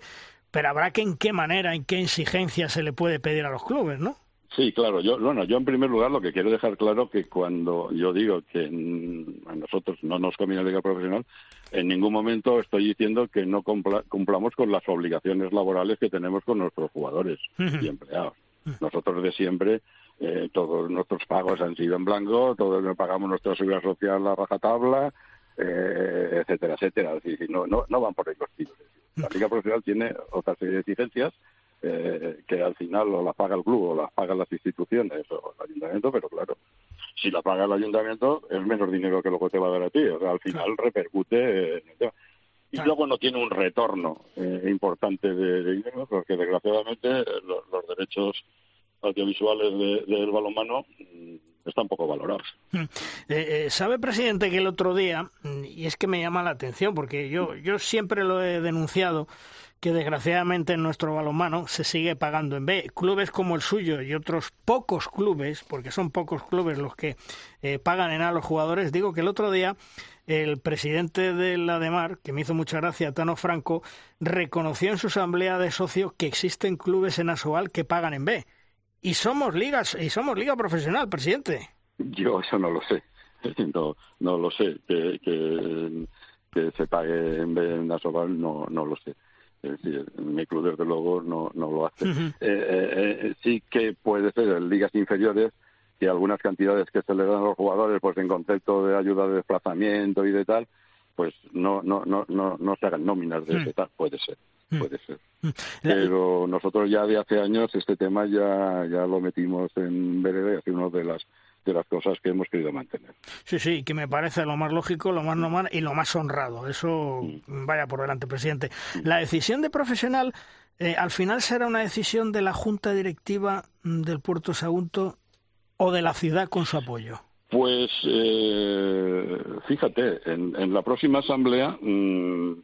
pero habrá que en qué manera, en qué exigencia se le puede pedir a los clubes, ¿no? Sí, claro. Yo, bueno, yo en primer lugar lo que quiero dejar claro que cuando yo digo que a nosotros no nos conviene la liga profesional, en ningún momento estoy diciendo que no cumplamos con las obligaciones laborales que tenemos con nuestros jugadores y empleados. Nosotros de siempre eh, todos nuestros pagos han sido en blanco, todos pagamos nuestra seguridad social a rajatabla, eh, etcétera, etcétera. Es decir, no, no, no van por ahí los tiros. La Liga Profesional tiene otra serie de exigencias eh, que al final o las paga el club o las pagan las instituciones o el ayuntamiento, pero claro, si la paga el ayuntamiento es menos dinero que lo que te va a dar a ti. O sea, al final repercute en el tema. Y luego no tiene un retorno eh, importante de, dinero, porque desgraciadamente los, los derechos audiovisuales del balonmano mm, están poco valorados. Mm. Eh, eh, ¿Sabe, presidente, que el otro día, mm, y es que me llama la atención, porque yo, yo siempre lo he denunciado, que desgraciadamente en nuestro balonmano se sigue pagando en B. Clubes como el suyo y otros pocos clubes, porque son pocos clubes los que eh, pagan en A los jugadores, digo que el otro día el presidente de la DEMAR, que me hizo mucha gracia, Tano Franco, reconoció en su asamblea de socios que existen clubes en Asobal que pagan en B. Y somos ligas, y somos liga profesional, presidente. Yo eso no lo sé. No, no lo sé. Que, que, se pague en en Asobal, no, no lo sé. Es decir, mi club desde luego no, no lo hace. Eh, eh, eh, sí que puede ser en ligas inferiores que algunas cantidades que se le dan a los jugadores pues en concepto de ayuda de desplazamiento y de tal, pues no no no no, no se hagan nóminas de ese tal, puede ser. Mm. puede ser. Mm. Pero nosotros ya de hace años este tema ya, ya lo metimos en vereda y hace una de las de las cosas que hemos querido mantener. Sí, sí, que me parece lo más lógico, lo más normal y lo más honrado. Eso mm. vaya por delante, presidente. La decisión de profesional eh, al final será una decisión de la Junta Directiva del Puerto Sagunto o de la ciudad con su apoyo. Pues eh, fíjate, en, en, la próxima asamblea, mi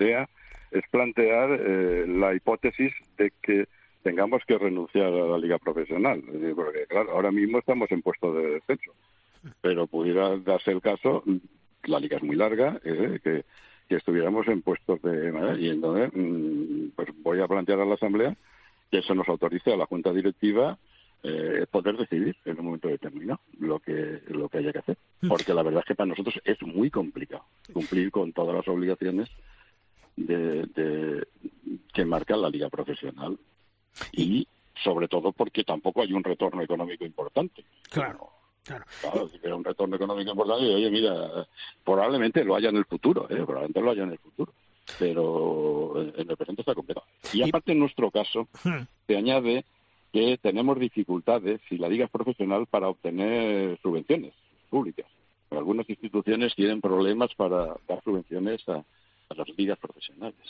idea es plantear eh, la hipótesis de que tengamos que renunciar a la liga profesional. Porque, claro, ahora mismo estamos en puesto de descenso, pero pudiera darse el caso, la liga es muy larga, eh, que, estuviéramos en puestos de... Y entonces, mm, pues voy a plantear a la Asamblea que eso nos autorice a la Junta Directiva eh, poder decidir en un momento determinado lo que lo que haya que hacer porque la verdad es que para nosotros es muy complicado cumplir con todas las obligaciones de, que marca la liga profesional y sobre todo porque tampoco hay un retorno económico importante. Claro. Claro. si hubiera un retorno económico importante, oye, mira, probablemente lo haya en el futuro, ¿eh? probablemente lo haya en el futuro, pero en el presente está complicado. Y aparte, en nuestro caso, hmm. se añade que tenemos dificultades, si la liga es profesional, para obtener subvenciones públicas. Algunas instituciones tienen problemas para dar subvenciones a, a las ligas profesionales.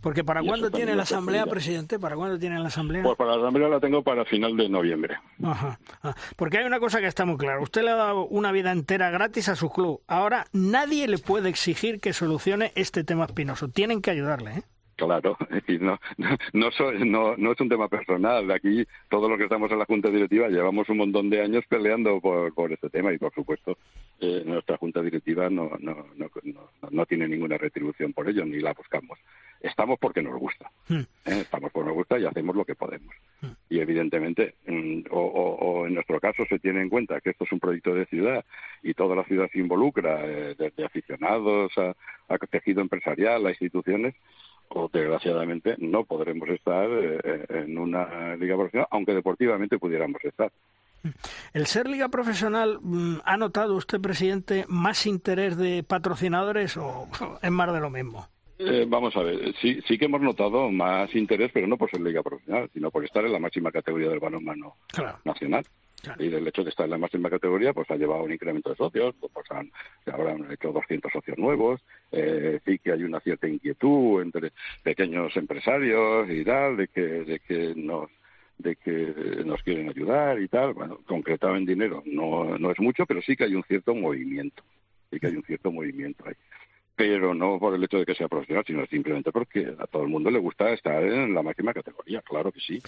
Porque ¿para cuándo tiene la asamblea, presidente? ¿Para cuándo tiene la asamblea? Pues para la asamblea la tengo para final de noviembre. Ajá. Porque hay una cosa que está muy clara. Usted le ha dado una vida entera gratis a su club. Ahora nadie le puede exigir que solucione este tema espinoso. Tienen que ayudarle, ¿eh? Claro, no, no, no, no, es un tema personal. Aquí, todos los que estamos en la Junta Directiva, llevamos un montón de años peleando por, por este tema y, por supuesto, eh, nuestra Junta Directiva no, no, no, no, tiene ninguna retribución por ello, ni la buscamos. Estamos porque nos gusta. Hmm. ¿eh? Estamos porque nos gusta y hacemos lo que podemos. Hmm. Y, evidentemente, mm, o, o, en nuestro caso se tiene en cuenta que esto es un proyecto de ciudad y toda la ciudad se involucra, eh, desde aficionados a, a tejido empresarial, a instituciones, o desgraciadamente no podremos estar eh, en una liga profesional, aunque deportivamente pudiéramos estar. ¿El ser liga profesional mm, ha notado usted, presidente, más interés de patrocinadores o es más de lo mismo? Eh, vamos a ver, sí, sí que hemos notado más interés, pero no por ser liga profesional, sino por estar en la máxima categoría del balonmano nacional. Y del hecho de estar en la máxima categoría, pues ha llevado un incremento de socios, pues, pues han, ahora han hecho 200 socios nuevos, eh, sí que hay una cierta inquietud entre pequeños empresarios y tal, de que, de que nos de que nos quieren ayudar y tal. Bueno, concretado en dinero no, no es mucho, pero sí que hay un cierto movimiento. Sí que hay un cierto movimiento ahí. Pero no por el hecho de que sea profesional, sino simplemente porque a todo el mundo le gusta estar en la máxima categoría. Claro que sí.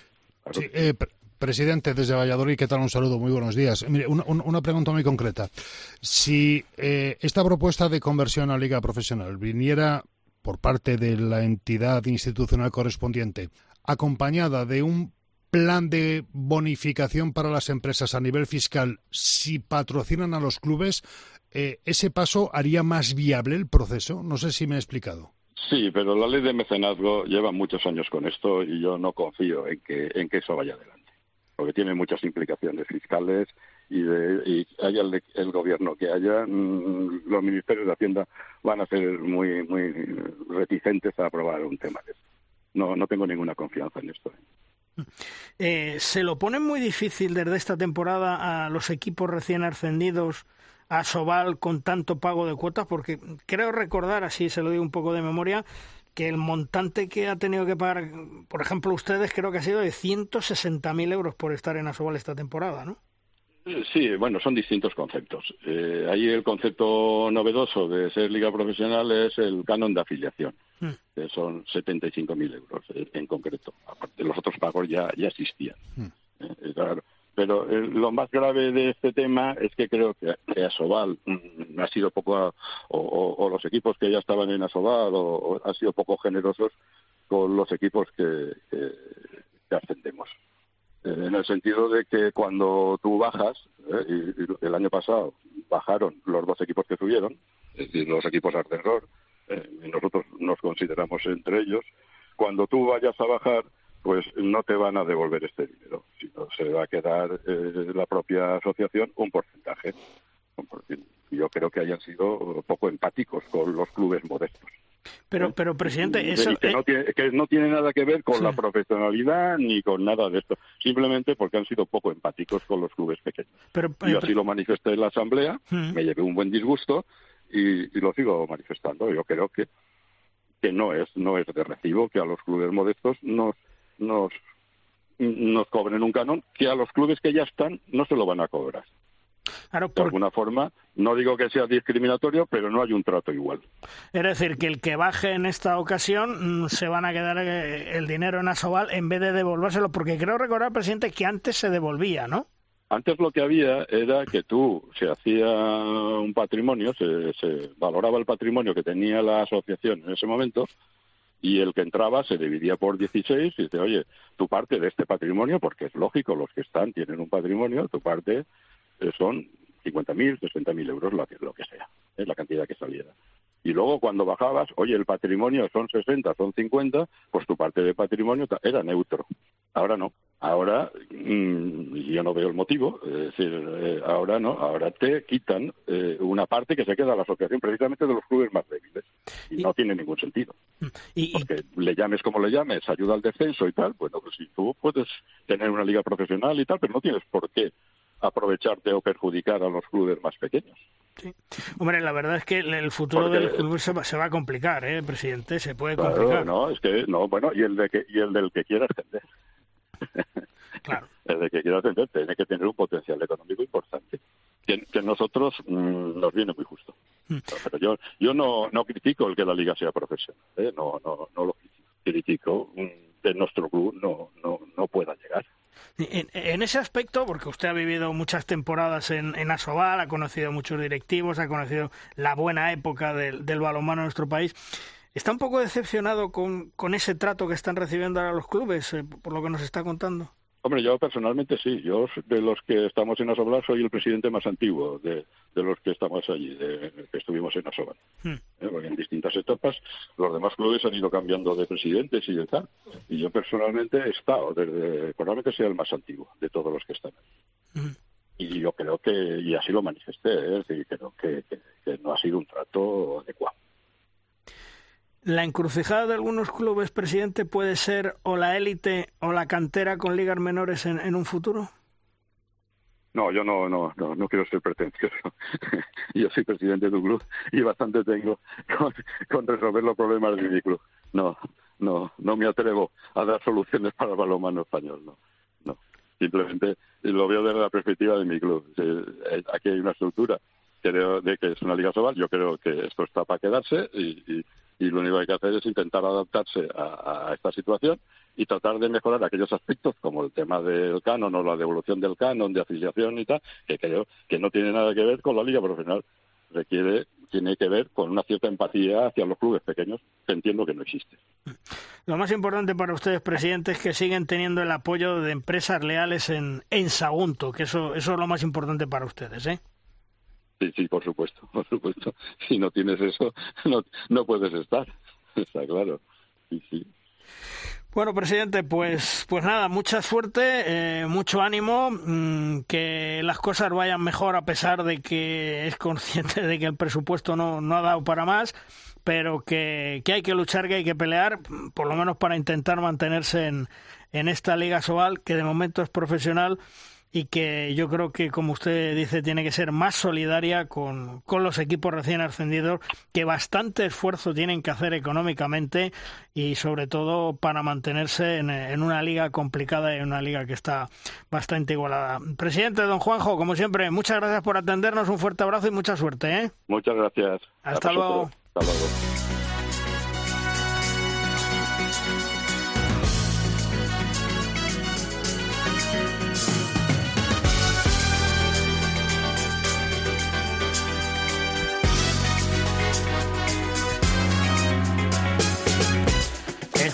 Eh, presidente, desde Valladolid, ¿qué tal? Un saludo, muy buenos días. Mire, una, pregunta muy concreta. Si eh, esta propuesta de conversión a liga profesional viniera por parte de la entidad institucional correspondiente, acompañada de un plan de bonificación para las empresas a nivel fiscal si patrocinan a los clubes, eh, ¿ese paso haría más viable el proceso? No sé si me he explicado. Sí, pero la ley de mecenazgo lleva muchos años con esto y yo no confío en que, en que eso vaya adelante. Porque tiene muchas implicaciones fiscales y, de, y haya el, el, gobierno que haya, mm, los ministerios de Hacienda van a ser muy muy reticentes a aprobar un tema de eso. No, no tengo ninguna confianza en esto. Eh, ¿Se lo pone muy difícil desde esta temporada a los equipos recién ascendidos a Sobal con tanto pago de cuotas? Porque creo recordar, así se lo digo un poco de memoria, que el montante que ha tenido que pagar, por ejemplo, ustedes creo que ha sido de 160.000 euros por estar en Asobal esta temporada, ¿no? Sí, bueno, son distintos conceptos. Eh, ahí el concepto novedoso de ser liga profesional es el canon de afiliación, mm. que son 75.000 euros eh, en concreto. Aparte, los otros pagos ya, ya existían. Mm. Eh, claro. Pero eh, lo más grave de este tema es que creo que, que Asobal mm, ha sido poco, o, los equipos que ya estaban en Asobal, o, han sido poco generosos con los equipos que, ascendemos. Eh, en el sentido de que cuando tú bajas, eh, y, el año pasado bajaron los dos equipos que subieron, es decir, los equipos ascensor, y nosotros nos consideramos entre ellos, cuando tú vayas a bajar, pues no te van a devolver este dinero, sino se va a quedar eh, la propia asociación un porcentaje. Yo creo que hayan sido poco empáticos con los clubes modestos. Pero, pero presidente, eso que, no tiene, que no tiene nada que ver con la profesionalidad ni con nada de esto, simplemente porque han sido poco empáticos con los clubes pequeños. Pero, Yo así lo manifesté en la asamblea, hmm. me llevé un buen disgusto y, y, lo sigo manifestando. Yo creo que que no es no es de recibo que a los clubes modestos nos nos, nos cobren un canon que a los clubes que ya están no se lo van a cobrar. De alguna forma, no digo que sea discriminatorio, pero no hay un trato igual. Es decir, que el que baje en esta ocasión mm, se van a quedar eh, el dinero en Asobal en vez de devolvérselo, porque creo recordar, presidente, que antes se devolvía, ¿no? Antes lo que había era que tú se hacía un patrimonio, se, se valoraba el patrimonio que tenía la asociación en ese momento, y el que entraba se dividía por 16 y dice, oye, tu parte de este patrimonio, porque es lógico, los que están tienen un patrimonio, tu parte eh, son 50.000, 60.000 euros, lo que, lo que sea, es la cantidad que saliera. Y luego cuando bajabas, oye, el patrimonio son 60, son 50, pues tu parte de patrimonio era neutro. Ahora no. Ahora yo no veo el motivo, es decir, eh, ahora no, ahora te quitan eh, una parte que se queda a la asociación precisamente de los clubes más débiles y, no tiene ningún sentido. ¿Y, Porque le llames como le llames, ayuda al descenso y tal, bueno, pues si tú puedes tener una liga profesional y tal, pero no tienes por qué aprovecharte o perjudicar a los clubes más pequeños. Sí. Hombre, la verdad es que el futuro del club se va, a complicar, ¿eh, presidente? Se puede complicar. No, es que, no, bueno, y el, de que, y el del que quiera ascender. Claro. el de que quiera ascender tiene que tener un potencial económico importante. Que, que nosotros mm, nos viene muy justo. Hmm. Pero yo, yo no, no critico el que la liga sea profesional, ¿eh? no, no, no lo critico. Que nuestro club no, no, no pueda llegar. En, ese aspecto, porque usted ha vivido muchas temporadas en, en Asobal, ha conocido muchos directivos, ha conocido la buena época del, del balonmano en nuestro país, ¿está un poco decepcionado con, con ese trato que están recibiendo ahora los clubes, eh, por lo que nos está contando? Hombre, yo personalmente sí. Yo de los que estamos en Asobal soy el presidente más antiguo de, de los que estamos allí, de, que estuvimos en Asobal. Hmm. Eh, en distintas etapas los demás clubes han ido cambiando de presidentes y de tal. Y yo personalmente he estado, desde, probablemente sea el más antiguo de todos los que están ahí. Hmm. Y yo creo que, y así lo manifesté, ¿eh? es decir, creo que no ha sido un trato adecuado. La encrucijada de algunos clubes, presidente, puede ser o la élite o la cantera con ligas menores en, un futuro. No, yo no, no, no, no quiero ser pretencioso. yo soy presidente de un club y bastante tengo con, resolver los problemas de mi club. No, no, no me atrevo a dar soluciones para el balonmano español, no, no. Simplemente lo veo desde la perspectiva de mi club. Eh, aquí hay una estructura creo de que es una liga sobal. Yo creo que esto está para quedarse y y lo único que hay que hacer es intentar adaptarse a, esta situación y tratar de mejorar aquellos aspectos como el tema del canon o la devolución del canon de afiliación y tal, que creo que no tiene nada que ver con la liga profesional. Requiere, tiene que ver con una cierta empatía hacia los clubes pequeños, que entiendo que no existe. Lo más importante para ustedes, presidente, es que siguen teniendo el apoyo de empresas leales en, en Sagunto, que eso, eso es lo más importante para ustedes, ¿eh? Sí, sí, por supuesto, por supuesto. Si no tienes eso, no, no puedes estar. Está claro. Sí, sí. Bueno, presidente, pues, pues nada, mucha suerte, eh, mucho ánimo, mm, que las cosas vayan mejor a pesar de que es consciente de que el presupuesto no, no ha dado para más, pero que, que hay que luchar, que hay que pelear, por lo menos para intentar mantenerse en, en esta Liga Sobal, que de momento es profesional y que yo creo que, como usted dice, tiene que ser más solidaria con, con los equipos recién ascendidos, que bastante esfuerzo tienen que hacer económicamente y sobre todo para mantenerse en, en una liga complicada y en una liga que está bastante igualada. Presidente don Juanjo, como siempre, muchas gracias por atendernos, un fuerte abrazo y mucha suerte. ¿eh? Muchas gracias. Hasta luego. Hasta luego.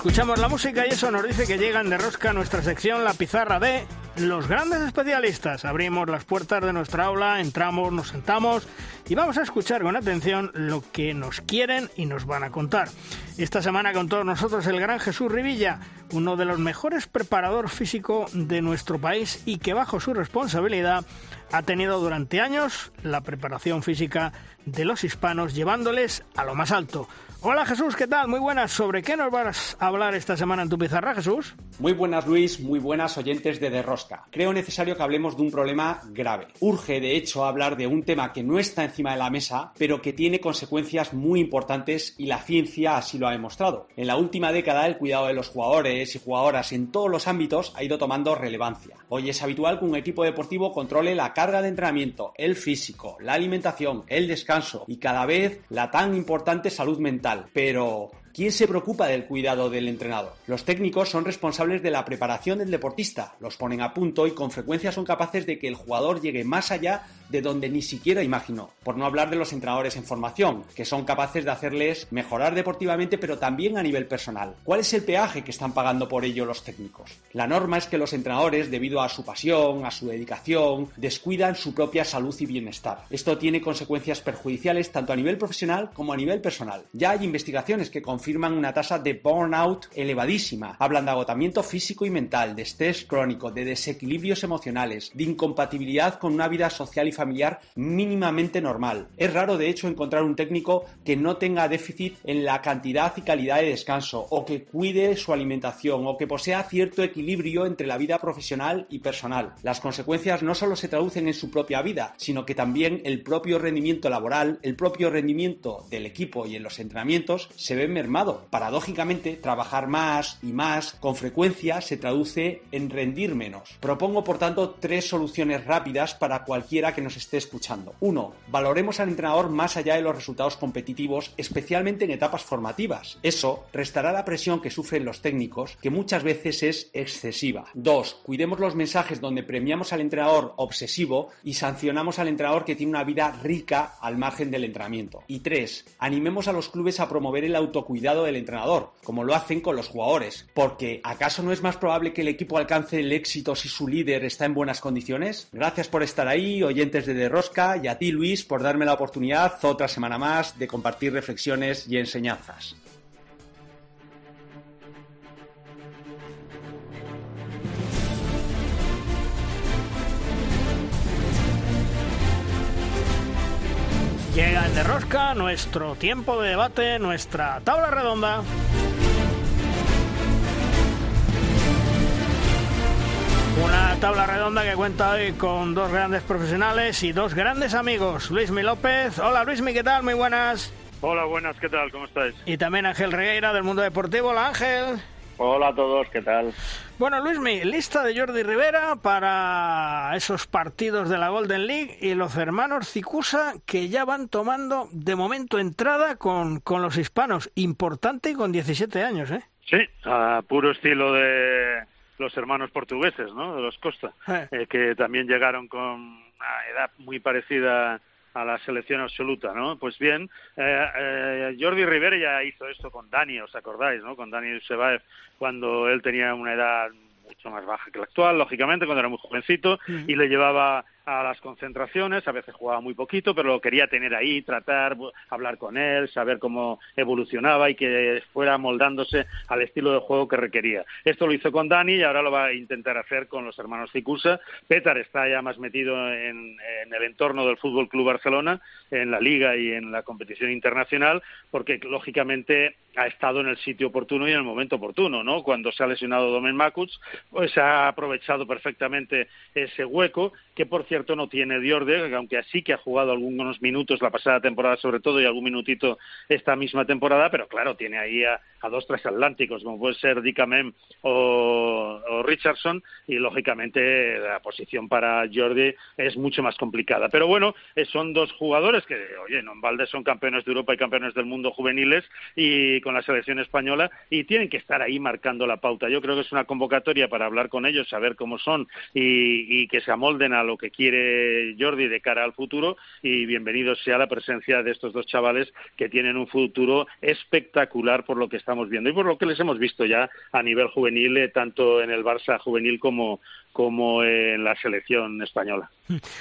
Escuchamos la música y eso nos dice que llegan de rosca nuestra sección La Pizarra de los grandes especialistas. Abrimos las puertas de nuestra aula, entramos, nos sentamos y vamos a escuchar con atención lo que nos quieren y nos van a contar. Esta semana con todos nosotros el gran Jesús Rivilla, uno de los mejores preparadores físico de nuestro país y que bajo su responsabilidad ha tenido durante años la preparación física de los hispanos llevándoles a lo más alto. Hola Jesús, ¿qué tal? Muy buenas. ¿Sobre qué nos vas a hablar esta semana en tu pizarra, Jesús? Muy buenas, Luis. Muy buenas oyentes de Derrosca. Creo necesario que hablemos de un problema grave. Urge, de hecho, hablar de un tema que no está encima de la mesa, pero que tiene consecuencias muy importantes y la ciencia así lo ha demostrado. En la última década, el cuidado de los jugadores y jugadoras en todos los ámbitos ha ido tomando relevancia. Hoy es habitual que un equipo deportivo controle la carga de entrenamiento, el físico, la alimentación, el descanso y cada vez la tan importante salud mental pero ¿Quién se preocupa del cuidado del entrenador? Los técnicos son responsables de la preparación del deportista, los ponen a punto y con frecuencia son capaces de que el jugador llegue más allá de donde ni siquiera imaginó. Por no hablar de los entrenadores en formación, que son capaces de hacerles mejorar deportivamente pero también a nivel personal. ¿Cuál es el peaje que están pagando por ello los técnicos? La norma es que los entrenadores, debido a su pasión, a su dedicación, descuidan su propia salud y bienestar. Esto tiene consecuencias perjudiciales tanto a nivel profesional como a nivel personal. Ya hay investigaciones que confirman confirman una tasa de burnout elevadísima. Hablan de agotamiento físico y mental, de estrés crónico, de desequilibrios emocionales, de incompatibilidad con una vida social y familiar mínimamente normal. Es raro, de hecho, encontrar un técnico que no tenga déficit en la cantidad y calidad de descanso, o que cuide su alimentación, o que posea cierto equilibrio entre la vida profesional y personal. Las consecuencias no solo se traducen en su propia vida, sino que también el propio rendimiento laboral, el propio rendimiento del equipo y en los entrenamientos se ven mermados Paradójicamente, trabajar más y más con frecuencia se traduce en rendir menos. Propongo, por tanto, tres soluciones rápidas para cualquiera que nos esté escuchando. Uno, Valoremos al entrenador más allá de los resultados competitivos, especialmente en etapas formativas. Eso restará la presión que sufren los técnicos, que muchas veces es excesiva. Dos, Cuidemos los mensajes donde premiamos al entrenador obsesivo y sancionamos al entrenador que tiene una vida rica al margen del entrenamiento. Y tres, Animemos a los clubes a promover el autocuidado del entrenador, como lo hacen con los jugadores. Porque ¿acaso no es más probable que el equipo alcance el éxito si su líder está en buenas condiciones? Gracias por estar ahí, oyentes de Derrosca, y a ti Luis por darme la oportunidad otra semana más de compartir reflexiones y enseñanzas. Llega en Derrosca nuestro tiempo de debate, nuestra tabla redonda. Una tabla redonda que cuenta hoy con dos grandes profesionales y dos grandes amigos. Luismi López. Hola Luismi, ¿qué tal? Muy buenas. Hola, buenas, ¿qué tal? ¿Cómo estáis? Y también Ángel Regueira del Mundo Deportivo. Hola Ángel. Hola a todos, ¿qué tal? Bueno, Luismi, lista de Jordi Rivera para esos partidos de la Golden League y los hermanos Cicusa que ya van tomando de momento entrada con, con los hispanos. Importante y con 17 años, ¿eh? Sí, a puro estilo de los hermanos portugueses, ¿no? De los Costa, Eh. eh, que también llegaron con una edad muy parecida a la selección absoluta, ¿no? Pues bien, eh, eh, Jordi Rivera ya hizo esto con Dani, ¿os acordáis, no? Con Dani Sebaev, cuando él tenía una edad mucho más baja que la actual, lógicamente, cuando era muy jovencito, y le llevaba a las concentraciones, a veces jugaba muy poquito, pero lo quería tener ahí, tratar, hablar con él, saber cómo evolucionaba y que fuera moldándose al estilo de juego que requería. Esto lo hizo con Dani y ahora lo va a intentar hacer con los hermanos Cicusa. Petar está ya más metido en, el entorno del Fútbol Club Barcelona, en la liga y en la competición internacional, porque lógicamente ha estado en el sitio oportuno y en el momento oportuno, ¿no? Cuando se ha lesionado Domen Makuc, pues ha aprovechado perfectamente ese hueco, que por cierto no tiene Diorde, aunque así que ha jugado algunos minutos la pasada temporada sobre todo y algún minutito esta misma temporada, pero claro, tiene ahí a, dos transatlánticos, como puede ser Dicamem o, o, Richardson, y lógicamente la posición para Jordi es mucho más complicada. Pero bueno, eh, son dos jugadores que, oye, no en balde son campeones de Europa y campeones del mundo juveniles y con la selección española y tienen que estar ahí marcando la pauta. Yo creo que es una convocatoria para hablar con ellos, saber cómo son y, que se amolden a lo que quiere Jordi de cara al futuro y bienvenido sea la presencia de estos dos chavales que tienen un futuro espectacular por lo que estamos viendo y por lo que les hemos visto ya a nivel juvenil, eh, tanto en el Barça juvenil como, como en la selección española.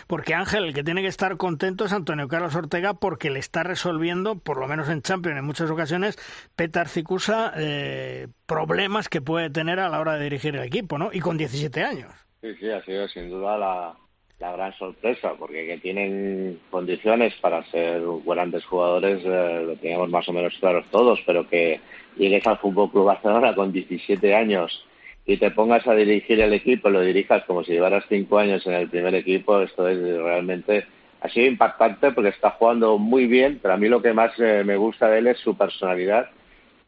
Porque Ángel, el que tiene que estar contento es Antonio Carlos Ortega porque le está resolviendo, por lo menos en Champions en muchas ocasiones, Petar Cicusa, eh, problemas que puede tener a la hora de dirigir el equipo, ¿no? Y con 17 años. Sí, sí, ha sido sin duda la, gran sorpresa, porque que tienen condiciones para ser grandes jugadores, eh, lo teníamos más o menos claros todos, pero que llegues al Fútbol Club Barcelona con 17 años y te pongas a dirigir el equipo, lo dirijas como si llevaras cinco años en el primer equipo, esto es realmente ha sido impactante porque está jugando muy bien, pero a mí lo que más eh, me gusta de él es su personalidad,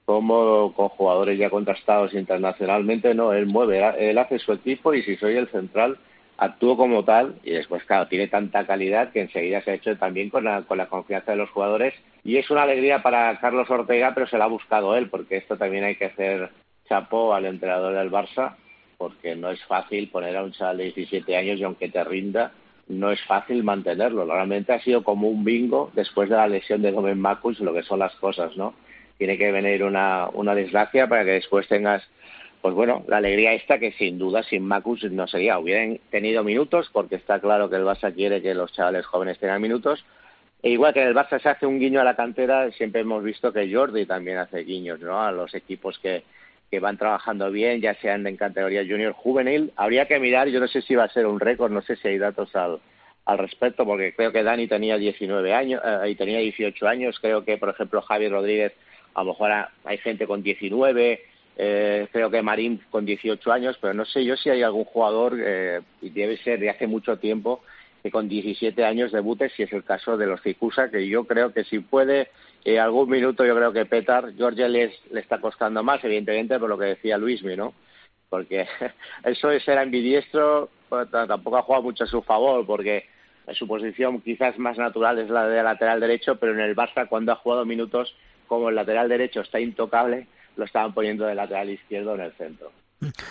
como con jugadores ya contrastados internacionalmente, no, él mueve, él hace su equipo y si soy el central, actúo como tal y después, claro, tiene tanta calidad que enseguida se ha hecho también con la, con la confianza de los jugadores y es una alegría para Carlos Ortega, pero se la ha buscado él, porque esto también hay que hacer chapo al entrenador del Barça, porque no es fácil poner a un chaval de 17 años y aunque te rinda, no es fácil mantenerlo. Realmente ha sido como un bingo después de la lesión de Gómez Macus, lo que son las cosas, ¿no? Tiene que venir una, una desgracia para que después tengas, pues bueno, la alegría esta que sin duda sin Macus no sería. Hubieran tenido minutos, porque está claro que el Barça quiere que los chavales jóvenes tengan minutos, e igual que en el Barça se hace un guiño a la cantera, siempre hemos visto que Jordi también hace guiños ¿no? a los equipos que, que van trabajando bien, ya sean en categoría junior juvenil. Habría que mirar, yo no sé si va a ser un récord, no sé si hay datos al, al respecto, porque creo que Dani tenía 19 años eh, y tenía 18 años. Creo que, por ejemplo, Javier Rodríguez, a lo mejor hay gente con 19. Eh, creo que Marín con 18 años, pero no sé yo si hay algún jugador, eh, y debe ser de hace mucho tiempo, que con 17 años debute, si es el caso de los Cicusa, que yo creo que si puede y algún minuto yo creo que Petar, Georgia le está costando más, evidentemente, por lo que decía Luismi, ¿no? Porque eso de ser ambidiestro tampoco ha jugado mucho a su favor, porque su posición quizás más natural es la de lateral derecho, pero en el Barça cuando ha jugado minutos como el lateral derecho está intocable, lo estaban poniendo de lateral izquierdo en el centro.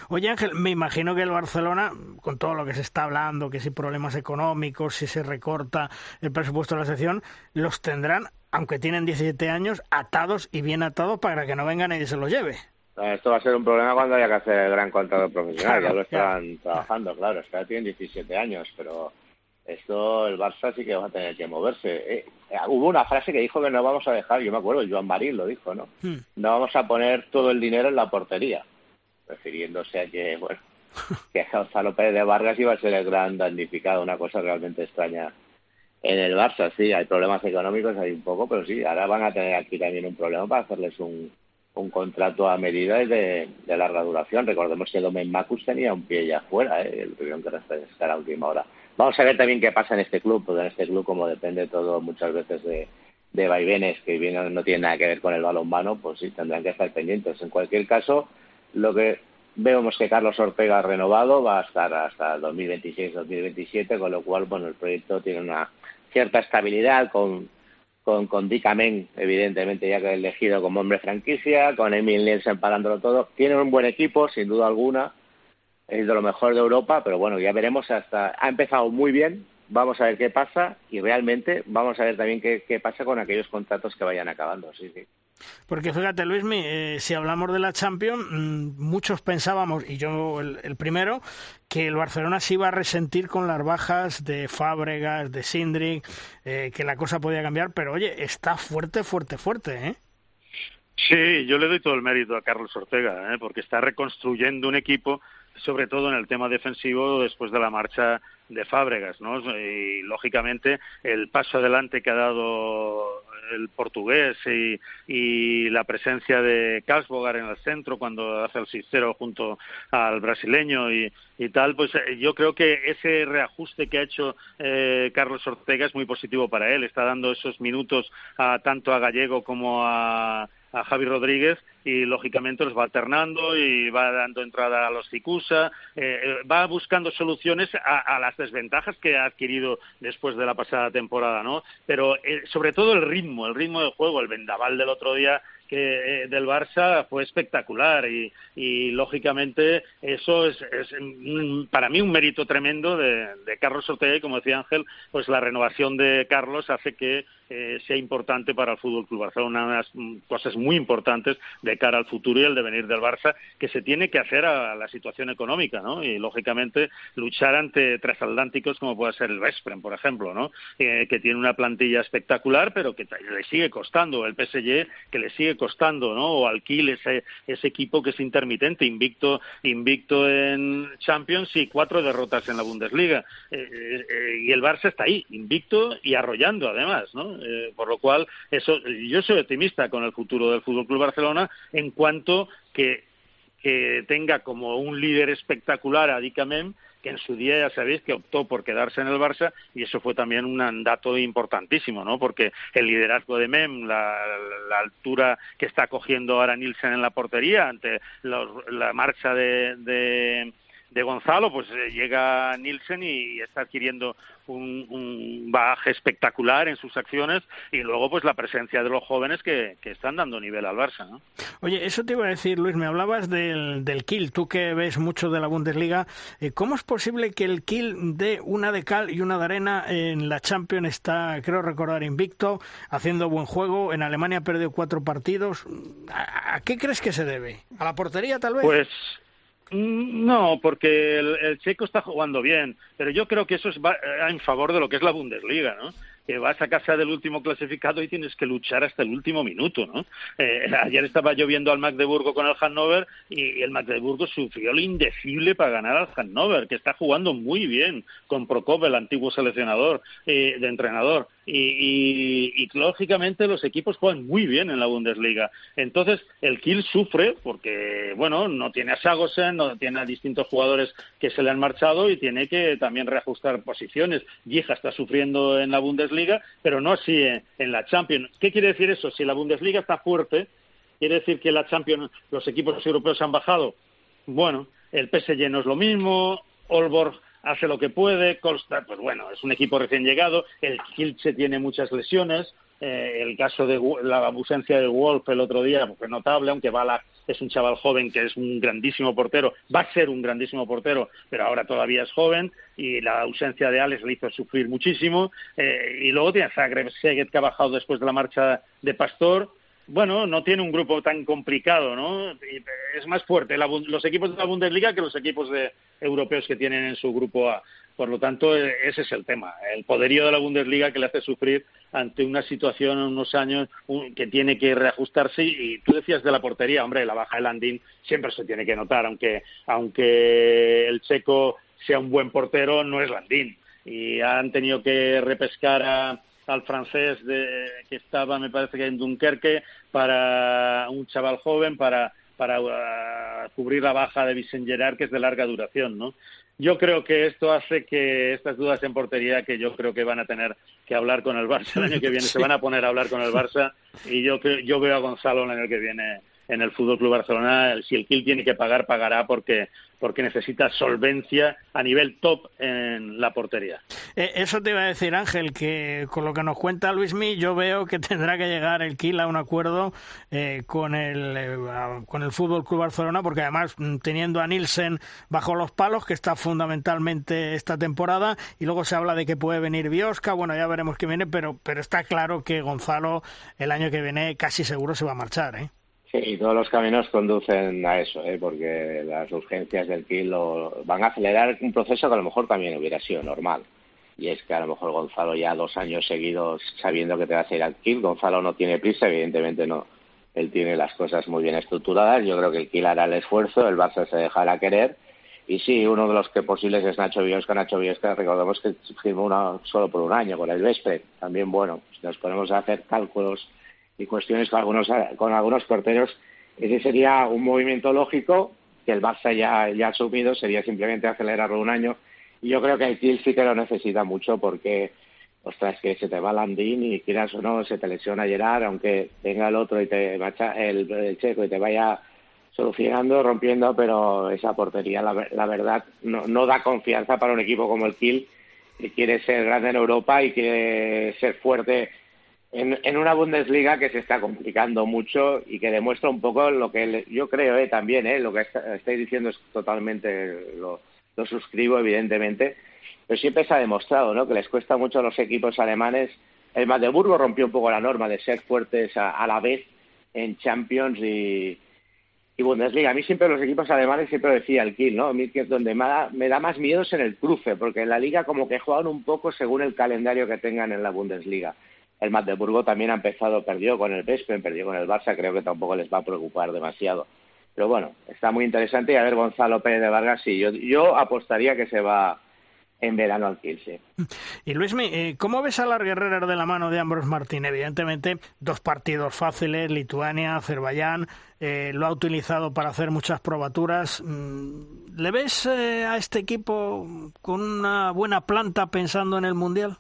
Oye Ángel, me imagino que el Barcelona, con todo lo que se está hablando, que si problemas económicos, si se recorta el presupuesto de la sección, los tendrán aunque tienen 17 años, atados y bien atados para que no vengan y se los lleve. Esto va a ser un problema cuando haya que hacer el gran contrato profesional. ya lo están trabajando, claro. Es que tienen 17 años, pero esto el Barça sí que va a tener que moverse. Eh, eh, hubo una frase que dijo que no vamos a dejar, yo me acuerdo, Joan Marín lo dijo, ¿no? Hmm. No vamos a poner todo el dinero en la portería, refiriéndose a que, bueno, que Gonzalo Pérez de Vargas iba a ser el gran damnificado, una cosa realmente extraña en el Barça sí, hay problemas económicos, hay un poco, pero sí, ahora van a tener aquí también un problema para hacerles un, un contrato a medida y de, de, larga duración. Recordemos que Domen Macus tenía un pie ya afuera, ¿eh? el tuvieron que refrescar a última hora. Vamos a ver también qué pasa en este club, porque en este club, como depende todo muchas veces de, de vaivenes que vienen, no tienen nada que ver con el balonmano, pues sí, tendrán que estar pendientes. En cualquier caso, lo que vemos que Carlos Ortega ha renovado, va a estar hasta 2026-2027, con lo cual, bueno, el proyecto tiene una cierta estabilidad con, con, con evidentemente, ya que ha elegido como hombre franquicia, con Emil Nielsen parándolo todo. Tiene un buen equipo, sin duda alguna, es de lo mejor de Europa, pero bueno, ya veremos hasta. Ha empezado muy bien, vamos a ver qué pasa y realmente vamos a ver también qué, qué pasa con aquellos contratos que vayan acabando, sí, sí. Porque fíjate, Luismi, eh, si hablamos de la Champions, mm, muchos pensábamos, y yo el, primero, que el Barcelona se iba a resentir con las bajas de Fábregas, de Sindrick, eh, que la cosa podía cambiar, pero oye, está fuerte, fuerte, fuerte, ¿eh? Sí, yo le doy todo el mérito a Carlos Ortega, ¿eh? porque está reconstruyendo un equipo, sobre todo en el tema defensivo, después de la marcha de Fábregas, ¿no? Y lógicamente el paso adelante que ha dado el portugués y, la presencia de Kasbogar en el centro cuando hace el 6-0 junto al brasileño y, tal, pues eh, yo creo que ese reajuste que ha hecho eh, Carlos Ortega es muy positivo para él. Está dando esos minutos a, tanto a Gallego como a a Javi Rodríguez y lógicamente los va alternando y va dando entrada a los Cicusa, eh, eh, va buscando soluciones a, las desventajas que ha adquirido después de la pasada temporada, ¿no? Pero eh, sobre todo el ritmo, el ritmo de juego, el vendaval del otro día que del Barça fue espectacular y, lógicamente eso es, es, para mí un mérito tremendo de, de Carlos Ortega y como decía Ángel, pues la renovación de Carlos hace que eh, sea importante para el Fútbol Club Barcelona, unas cosas muy importantes de cara al futuro y el devenir del Barça, que se tiene que hacer a la situación económica, ¿no? Y lógicamente luchar ante transatlánticos como puede ser el Vesprem, por ejemplo, ¿no? Eh, que tiene una plantilla espectacular, pero que le sigue costando, el PSG que le sigue costando, ¿no? O Alquil, ese, ese equipo que es intermitente, invicto, invicto en Champions y cuatro derrotas en la Bundesliga. Eh, y el Barça está ahí, invicto y arrollando además, ¿no? Eh, por lo cual, eso, yo soy optimista con el futuro del Fútbol Club Barcelona en cuanto que, que tenga como un líder espectacular a Dicamem que en su día ya sabéis que optó por quedarse en el Barça y eso fue también un dato importantísimo, ¿no? Porque el liderazgo de Mem, la, altura que está cogiendo ahora Nielsen en la portería ante la marcha de de Gonzalo, pues eh, llega Nielsen y está adquiriendo un, un, bagaje espectacular en sus acciones y luego pues la presencia de los jóvenes que, que, están dando nivel al Barça. ¿no? Oye, eso te iba a decir, Luis, me hablabas del, del Kiel, tú que ves mucho de la Bundesliga, eh, ¿cómo es posible que el Kiel dé una de cal y una de arena en la Champions? Está, creo recordar, invicto, haciendo buen juego, en Alemania ha perdido cuatro partidos. ¿A, ¿A qué crees que se debe? ¿A la portería tal vez? Pues no, porque el, checo está jugando bien, pero yo creo que eso es eh, en favor de lo que es la Bundesliga, ¿no? que vas a casa del último clasificado y tienes que luchar hasta el último minuto, ¿no? Eh, ayer estaba yo viendo al Magdeburgo con el Hannover y el Magdeburgo sufrió lo indecible para ganar al Hannover, que está jugando muy bien con Prokop, el antiguo seleccionador eh, de entrenador y, lógicamente los equipos juegan muy bien en la Bundesliga. Entonces el Kiel sufre porque, bueno, no tiene a Sagosen, no tiene a distintos jugadores que se le han marchado y tiene que también reajustar posiciones. Vieja está sufriendo en la Bundesliga, pero no así en, la Champions. ¿Qué quiere decir eso? Si la Bundesliga está fuerte, quiere decir que la Champions los equipos europeos han bajado. Bueno, el PSG no es lo mismo, Olborg hace lo que puede, Costa, pues bueno, es un equipo recién llegado, el Kilche tiene muchas lesiones, eh, el caso de la ausencia de Wolf el otro día fue notable, aunque Balak es un chaval joven que es un grandísimo portero, va a ser un grandísimo portero, pero ahora todavía es joven, y la ausencia de Alex le hizo sufrir muchísimo, eh, y luego tiene Zagreb Seguet que ha bajado después de la marcha de Pastor, bueno, no tiene un grupo tan complicado, ¿no? Es más fuerte los equipos de la Bundesliga que los equipos de, europeos que tienen en su grupo A. Por lo tanto, e, ese es el tema, el poderío de la Bundesliga que le hace sufrir ante una situación en unos años que tiene que reajustarse. Y tú decías de la portería, hombre, la baja de Landín siempre se tiene que notar, aunque, aunque el checo sea un buen portero, no es Landín. Y han tenido que repescar a, al francés de, que estaba, me parece que en Dunkerque, para un chaval joven, para, para uh, cubrir la baja de Vicente que es de larga duración, ¿no? Yo creo que esto hace que estas dudas en portería, que yo creo que van a tener que hablar con el Barça el año que viene, se van a poner a hablar con el Barça, y yo, yo veo a Gonzalo el año que viene en el Fútbol Club Barcelona. Si el Kiel tiene que pagar, pagará porque, porque necesita solvencia a nivel top en la portería. Eh, eso te iba a decir, Ángel, que con lo que nos cuenta Luismi, yo veo que tendrá que llegar el Kiel a un acuerdo eh, con el eh, con el Fútbol Club Barcelona, porque además mm, teniendo a Nielsen bajo los palos, que está fundamentalmente esta temporada, y luego se habla de que puede venir Biosca, bueno, ya veremos qué viene, pero pero está claro que Gonzalo el año que viene casi seguro se va a marchar, ¿eh? Sí, todos los caminos conducen a eso, ¿eh? porque las urgencias del kilo van a acelerar un proceso que a lo mejor también hubiera sido normal. Y es que a lo mejor Gonzalo ya dos años seguidos sabiendo que te vas a ir al kill, Gonzalo no tiene prisa, evidentemente no. Él tiene las cosas muy bien estructuradas, yo creo que el kill hará el esfuerzo, el Barça se dejará querer. Y sí, uno de los que posibles es Nacho Biosca. Nacho Biosca, recordemos que firmó una, solo por un año con el Vespre. También, bueno, si nos ponemos a hacer cálculos y cuestiones con algunos, con algunos porteros, ese sería un movimiento lógico que el Barça ya, ya ha asumido, sería simplemente acelerarlo un año. Y yo creo que el Kiel sí que lo necesita mucho porque, ostras, que se te va Landín y quieras o no, se te lesiona Gerard, aunque venga el otro y te macha el, checo y te vaya solucionando, rompiendo, pero esa portería, la, la verdad, no, no da confianza para un equipo como el Kiel, que quiere ser grande en Europa y quiere ser fuerte en, una Bundesliga que se está complicando mucho y que demuestra un poco lo que yo creo eh, también, eh, lo que estáis diciendo es totalmente, lo, suscribo evidentemente, pero siempre se ha demostrado ¿no? que les cuesta mucho a los equipos alemanes. El Magdeburgo rompió un poco la norma de ser fuertes a, la vez en Champions y, Bundesliga. A mí siempre los equipos alemanes, siempre decía el Kiel, ¿no? A mí que donde me da, me da más miedo es en el cruce, porque en la liga como que juegan un poco según el calendario que tengan en la Bundesliga el Magdeburgo también ha empezado, perdió con el Vespen, perdió con el Barça, creo que tampoco les va a preocupar demasiado. Pero bueno, está muy interesante y a ver Gonzalo Pérez de Vargas, sí, yo, yo apostaría que se va en verano al Kielce. Y Luismi, eh, ¿cómo ves a las guerreras de la mano de Ambros Martín? Evidentemente, dos partidos fáciles, Lituania, Azerbaiyán, eh, lo ha utilizado para hacer muchas probaturas. Mm, ¿Le ves eh, a este equipo con una buena planta pensando en el Mundial?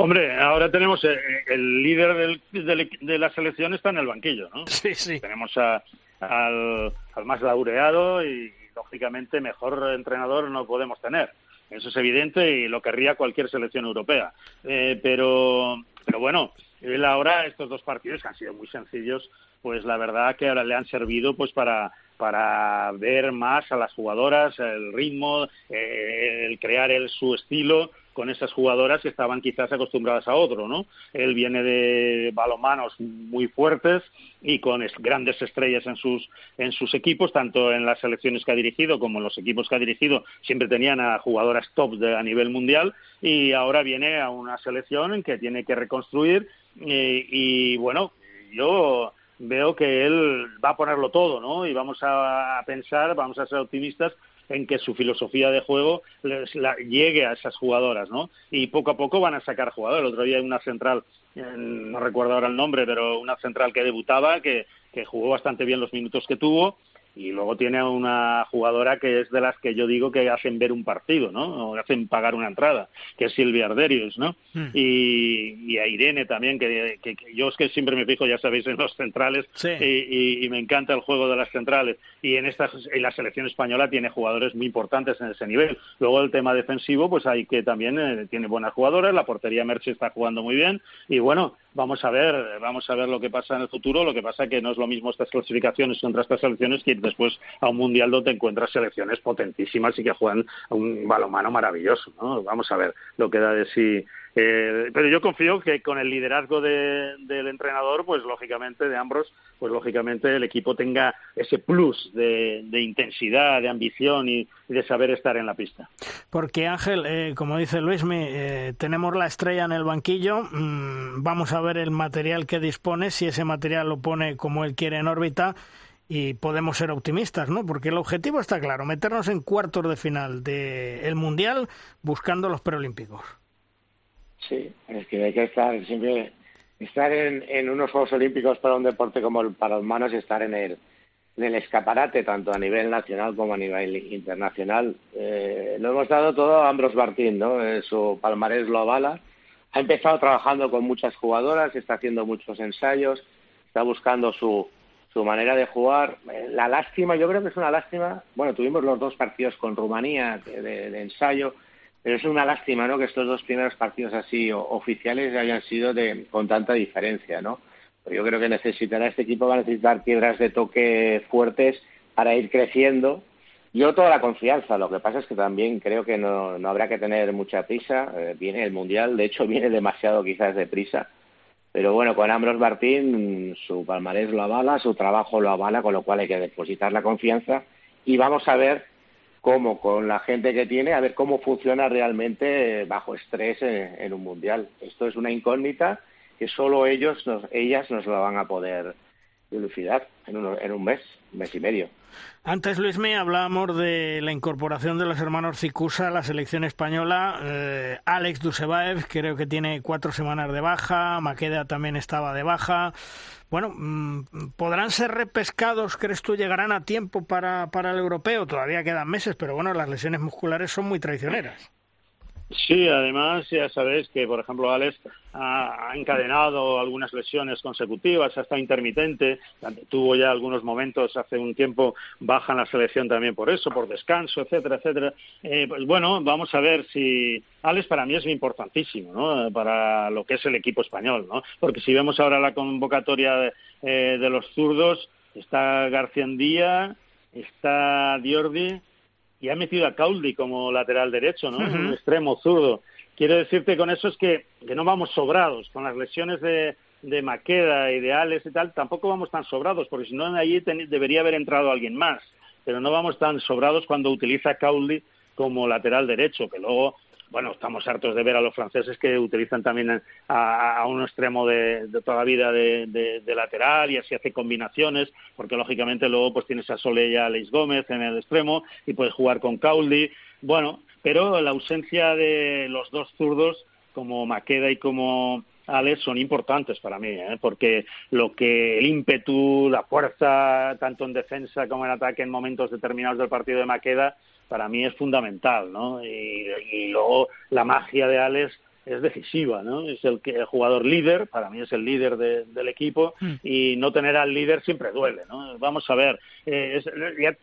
Hombre, ahora tenemos eh, el líder de la selección está en el banquillo, ¿no? Sí, sí. Tenemos al, más laureado y, lógicamente, mejor entrenador no podemos tener. Eso es evidente y lo querría cualquier selección europea. Eh, pero, pero bueno, él ahora, estos dos partidos que han sido muy sencillos, pues la verdad que ahora le han servido pues para para ver más a las jugadoras, el ritmo, eh, el crear el, su estilo con esas jugadoras que estaban quizás acostumbradas a otro, ¿no? Él viene de balomanos muy fuertes y con grandes estrellas en sus en sus equipos, tanto en las selecciones que ha dirigido como en los equipos que ha dirigido, siempre tenían a jugadoras top de, a nivel mundial y ahora viene a una selección en que tiene que reconstruir y bueno, yo veo que él va a ponerlo todo, ¿no? Y vamos a pensar, vamos a ser optimistas en que su filosofía de juego les, llegue a esas jugadoras, ¿no? Y poco a poco van a sacar jugadores. El otro día hay una central, no recuerdo ahora el nombre, pero una central que debutaba, que jugó bastante bien los minutos que tuvo y luego tiene una jugadora que es de las que yo digo que hacen ver un partido, ¿no? O hacen pagar una entrada, que es Silvia Arderius, ¿no? Hmm. Y, a Irene también, que, yo es que siempre me fijo, ya sabéis, en los centrales y, me encanta el juego de las centrales. Y en, esta, en la selección española tiene jugadores muy importantes en ese nivel. Luego el tema defensivo, pues hay que también eh, tiene buenas jugadoras, la portería Merche está jugando muy bien y bueno, vamos a ver, vamos a ver lo que pasa en el futuro. Lo que pasa que no es lo mismo estas clasificaciones contra estas selecciones que después a un mundial donde encuentras selecciones potentísimas y que juegan un balomano maravilloso. ¿no? Vamos a ver lo que da de sí eh, pero yo confío que con el liderazgo del entrenador, pues lógicamente de Ambros, pues lógicamente el equipo tenga ese plus de, intensidad, de ambición y, de saber estar en la pista. Porque Ángel, eh, como dice Luis, eh, tenemos la estrella en el banquillo, mm, vamos a ver el material que dispone, si ese material lo pone como él quiere en órbita y podemos ser optimistas, ¿no? Porque el objetivo está claro, meternos en cuartos de final del Mundial buscando los preolímpicos. Sí, es que hay que estar siempre, estar en, unos Juegos Olímpicos para un deporte como el para manos y estar en el, en el escaparate, tanto a nivel nacional como a nivel internacional. Eh, lo hemos dado todo a Ambros Martín, ¿no? Eh, su palmarés lo avala. Ha empezado trabajando con muchas jugadoras, está haciendo muchos ensayos, está buscando su, su manera de jugar. Eh, la lástima, yo creo que es una lástima. Bueno, tuvimos los dos partidos con Rumanía de ensayo Pero es una lástima, ¿no? Que estos dos primeros partidos así oficiales hayan sido de, con tanta diferencia, ¿no? yo creo que necesitará este equipo va a necesitar piedras de toque fuertes para ir creciendo. Yo toda la confianza, lo que pasa es que también creo que no, no habrá que tener mucha prisa. Eh, viene el Mundial, de hecho viene demasiado quizás de prisa. Pero bueno, con Ambros Martín su palmarés lo avala, su trabajo lo avala, con lo cual hay que depositar la confianza y vamos a ver cómo con la gente que tiene, a ver cómo funciona realmente bajo estrés en un Mundial. Esto es una incógnita que solo ellos, nos, ellas nos la van a poder dilucidar en un, en un mes, mes y medio. Antes, Luis, me hablábamos de la incorporación de los hermanos Cicusa a la selección española. Eh, Alex Dusebaev creo que tiene cuatro semanas de baja, Maqueda también estaba de baja. Bueno, mm, ¿podrán ser repescados? ¿Crees tú llegarán a tiempo para, para el europeo? Todavía quedan meses, pero bueno, las lesiones musculares son muy traicioneras. Sí, además ya sabéis que, por ejemplo, Alex ha, encadenado algunas lesiones consecutivas, ha estado intermitente, tuvo ya algunos momentos hace un tiempo baja en la selección también por eso, por descanso, etcétera, etcétera. Eh, pues bueno, vamos a ver si Alex para mí es importantísimo, ¿no? Para lo que es el equipo español, ¿no? Porque si vemos ahora la convocatoria de, eh, de los zurdos, está García Andía, está Diordi, y ha metido a Cauldi como lateral derecho, ¿no? Un extremo zurdo. Quiero decirte con eso es que, que no vamos sobrados. Con las lesiones de, de Maqueda y de Alex y tal, tampoco vamos tan sobrados, porque si no, ahí debería haber entrado alguien más. Pero no vamos tan sobrados cuando utiliza Cauldi como lateral derecho, que luego bueno, estamos hartos de ver a los franceses que utilizan también a, un extremo de, toda la vida de, lateral y así hace combinaciones, porque lógicamente luego pues tienes a Sole y a Alex Gómez en el extremo y puedes jugar con Cauldi. Bueno, pero la ausencia de los dos zurdos como Maqueda y como Alex son importantes para mí, ¿eh? porque lo que el ímpetu, la fuerza, tanto en defensa como en ataque en momentos determinados del partido de Maqueda, para mí es fundamental, ¿no? Y, luego la magia de Alex es decisiva, ¿no? Es el, que, el jugador líder, para mí es el líder del equipo mm. y no tener al líder siempre duele, ¿no? Vamos a ver, eh,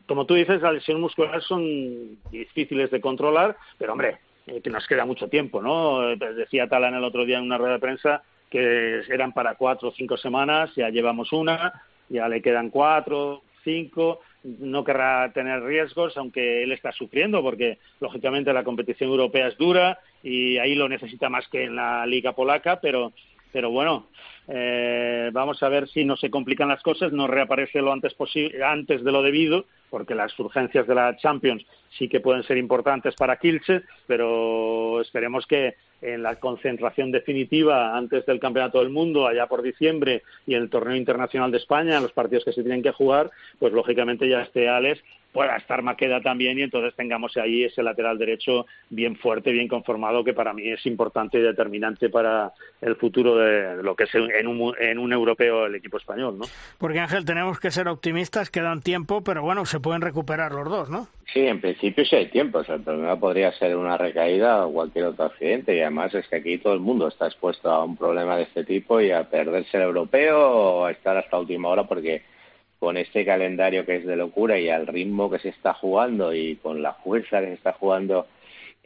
como tú dices, las lesiones musculares son difíciles de controlar, pero hombre, eh, que nos queda mucho tiempo, ¿no? Eh, decía Talan el otro día en una rueda de prensa que eran para cuatro o cinco semanas, ya llevamos una, ya le quedan cuatro, cinco, no querrá tener riesgos, aunque él está sufriendo, porque lógicamente la competición europea es dura y ahí lo necesita más que en la liga polaca, pero, pero bueno, eh, vamos a ver si no se complican las cosas, no reaparece lo antes antes de lo debido, porque las urgencias de la Champions sí que pueden ser importantes para Kilche, pero esperemos que en la concentración definitiva antes del Campeonato del Mundo, allá por diciembre, y el Torneo Internacional de España, los partidos que se tienen que jugar, pues lógicamente ya esté Alex pueda estar Maqueda también y entonces tengamos ahí ese lateral derecho bien fuerte, bien conformado, que para mí es importante y determinante para el futuro de lo que es en un, en un europeo el equipo español, ¿no? Porque Ángel, tenemos que ser optimistas, quedan tiempo, pero bueno, se pueden recuperar los dos, ¿no? Sí, en principio sí hay tiempo. O sea, el problema podría ser una recaída o cualquier otro accidente. Y además es que aquí todo el mundo está expuesto a un problema de este tipo y a perderse el europeo o a estar hasta última hora porque con este calendario que es de locura y al ritmo que se está jugando y con la fuerza que se está jugando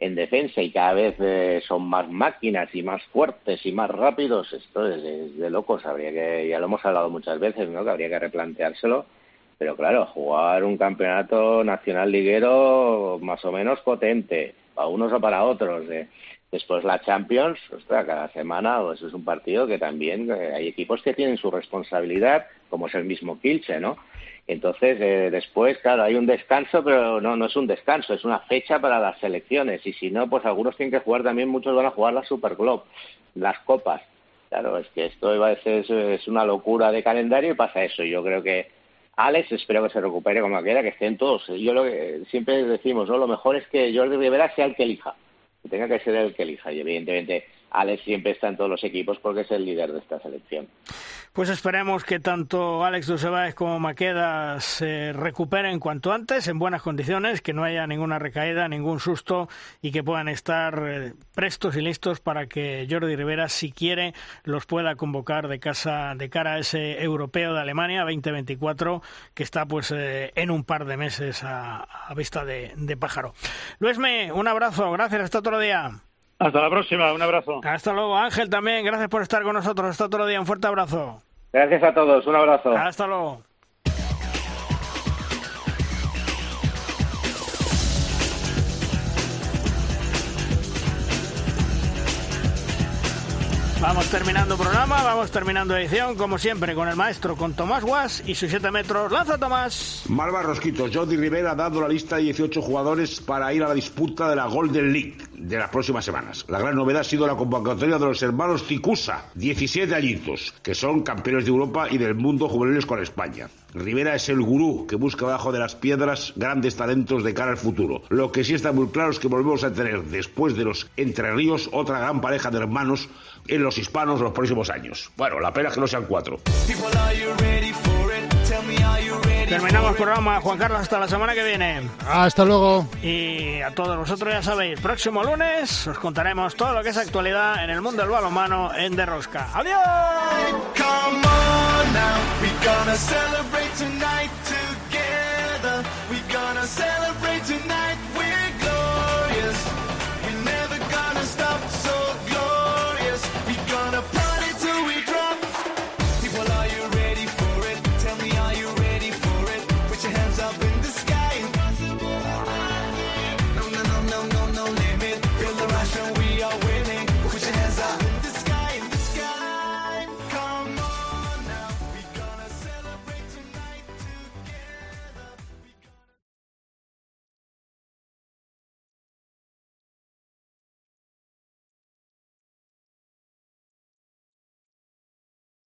en defensa y cada vez eh, son más máquinas y más fuertes y más rápidos, esto es, de locos. Habría que, ya lo hemos hablado muchas veces, ¿no? Que habría que replanteárselo. Pero claro, jugar un campeonato nacional liguero más o menos potente, para unos o para otros. ¿eh? Después la Champions, ostras, cada semana pues es un partido que también eh, hay equipos que tienen su responsabilidad, como es el mismo Kilche, ¿no? Entonces, eh, después, claro, hay un descanso, pero no, no es un descanso, es una fecha para las selecciones. Y si no, pues algunos tienen que jugar también, muchos van a jugar la Superglobe, las copas. Claro, es que esto iba a ser, es una locura de calendario y pasa eso. Yo creo que Alex, espero que se recupere como quiera, que estén todos. Yo lo que siempre decimos, ¿no? Lo mejor es que Jordi Rivera sea el que elija que tenga que ser el que elija. Y evidentemente Alex siempre está en todos los equipos porque es el líder de esta selección. Pues esperemos que tanto Alex Dusebáez como Maqueda se recuperen cuanto antes, en buenas condiciones, que no haya ninguna recaída, ningún susto y que puedan estar eh, prestos y listos para que Jordi Rivera, si quiere, los pueda convocar de casa de cara a ese europeo de Alemania 2024 que está pues eh, en un par de meses a, vista de, de pájaro. Luisme, un abrazo, gracias, hasta otro día. Hasta la próxima, un abrazo. Hasta luego, Ángel también, gracias por estar con nosotros. Hasta otro día, un fuerte abrazo. Gracias a todos, un abrazo. Hasta luego. Vamos terminando programa, vamos terminando edición, como siempre, con el maestro, con Tomás Guas y sus 7 metros. ¡Lanza, Tomás! Malva Rosquito, Jordi Rivera ha dado la lista de 18 jugadores para ir a la disputa de la Golden League de las próximas semanas. La gran novedad ha sido la convocatoria de los hermanos Cicusa, 17 añitos, que son campeones de Europa y del mundo juveniles con España. Rivera es el gurú que busca bajo de las piedras grandes talentos de cara al futuro. Lo que sí está muy claro es que volvemos a tener, después de los Entre Ríos, otra gran pareja de hermanos en los hispanos los próximos años. Bueno, la pena es que no sean cuatro. Terminamos programa, Juan Carlos, hasta la semana que viene. Hasta luego. Y a todos vosotros ya sabéis, próximo lunes os contaremos todo lo que es actualidad en el mundo del balonmano en Derrosca. ¡Adiós!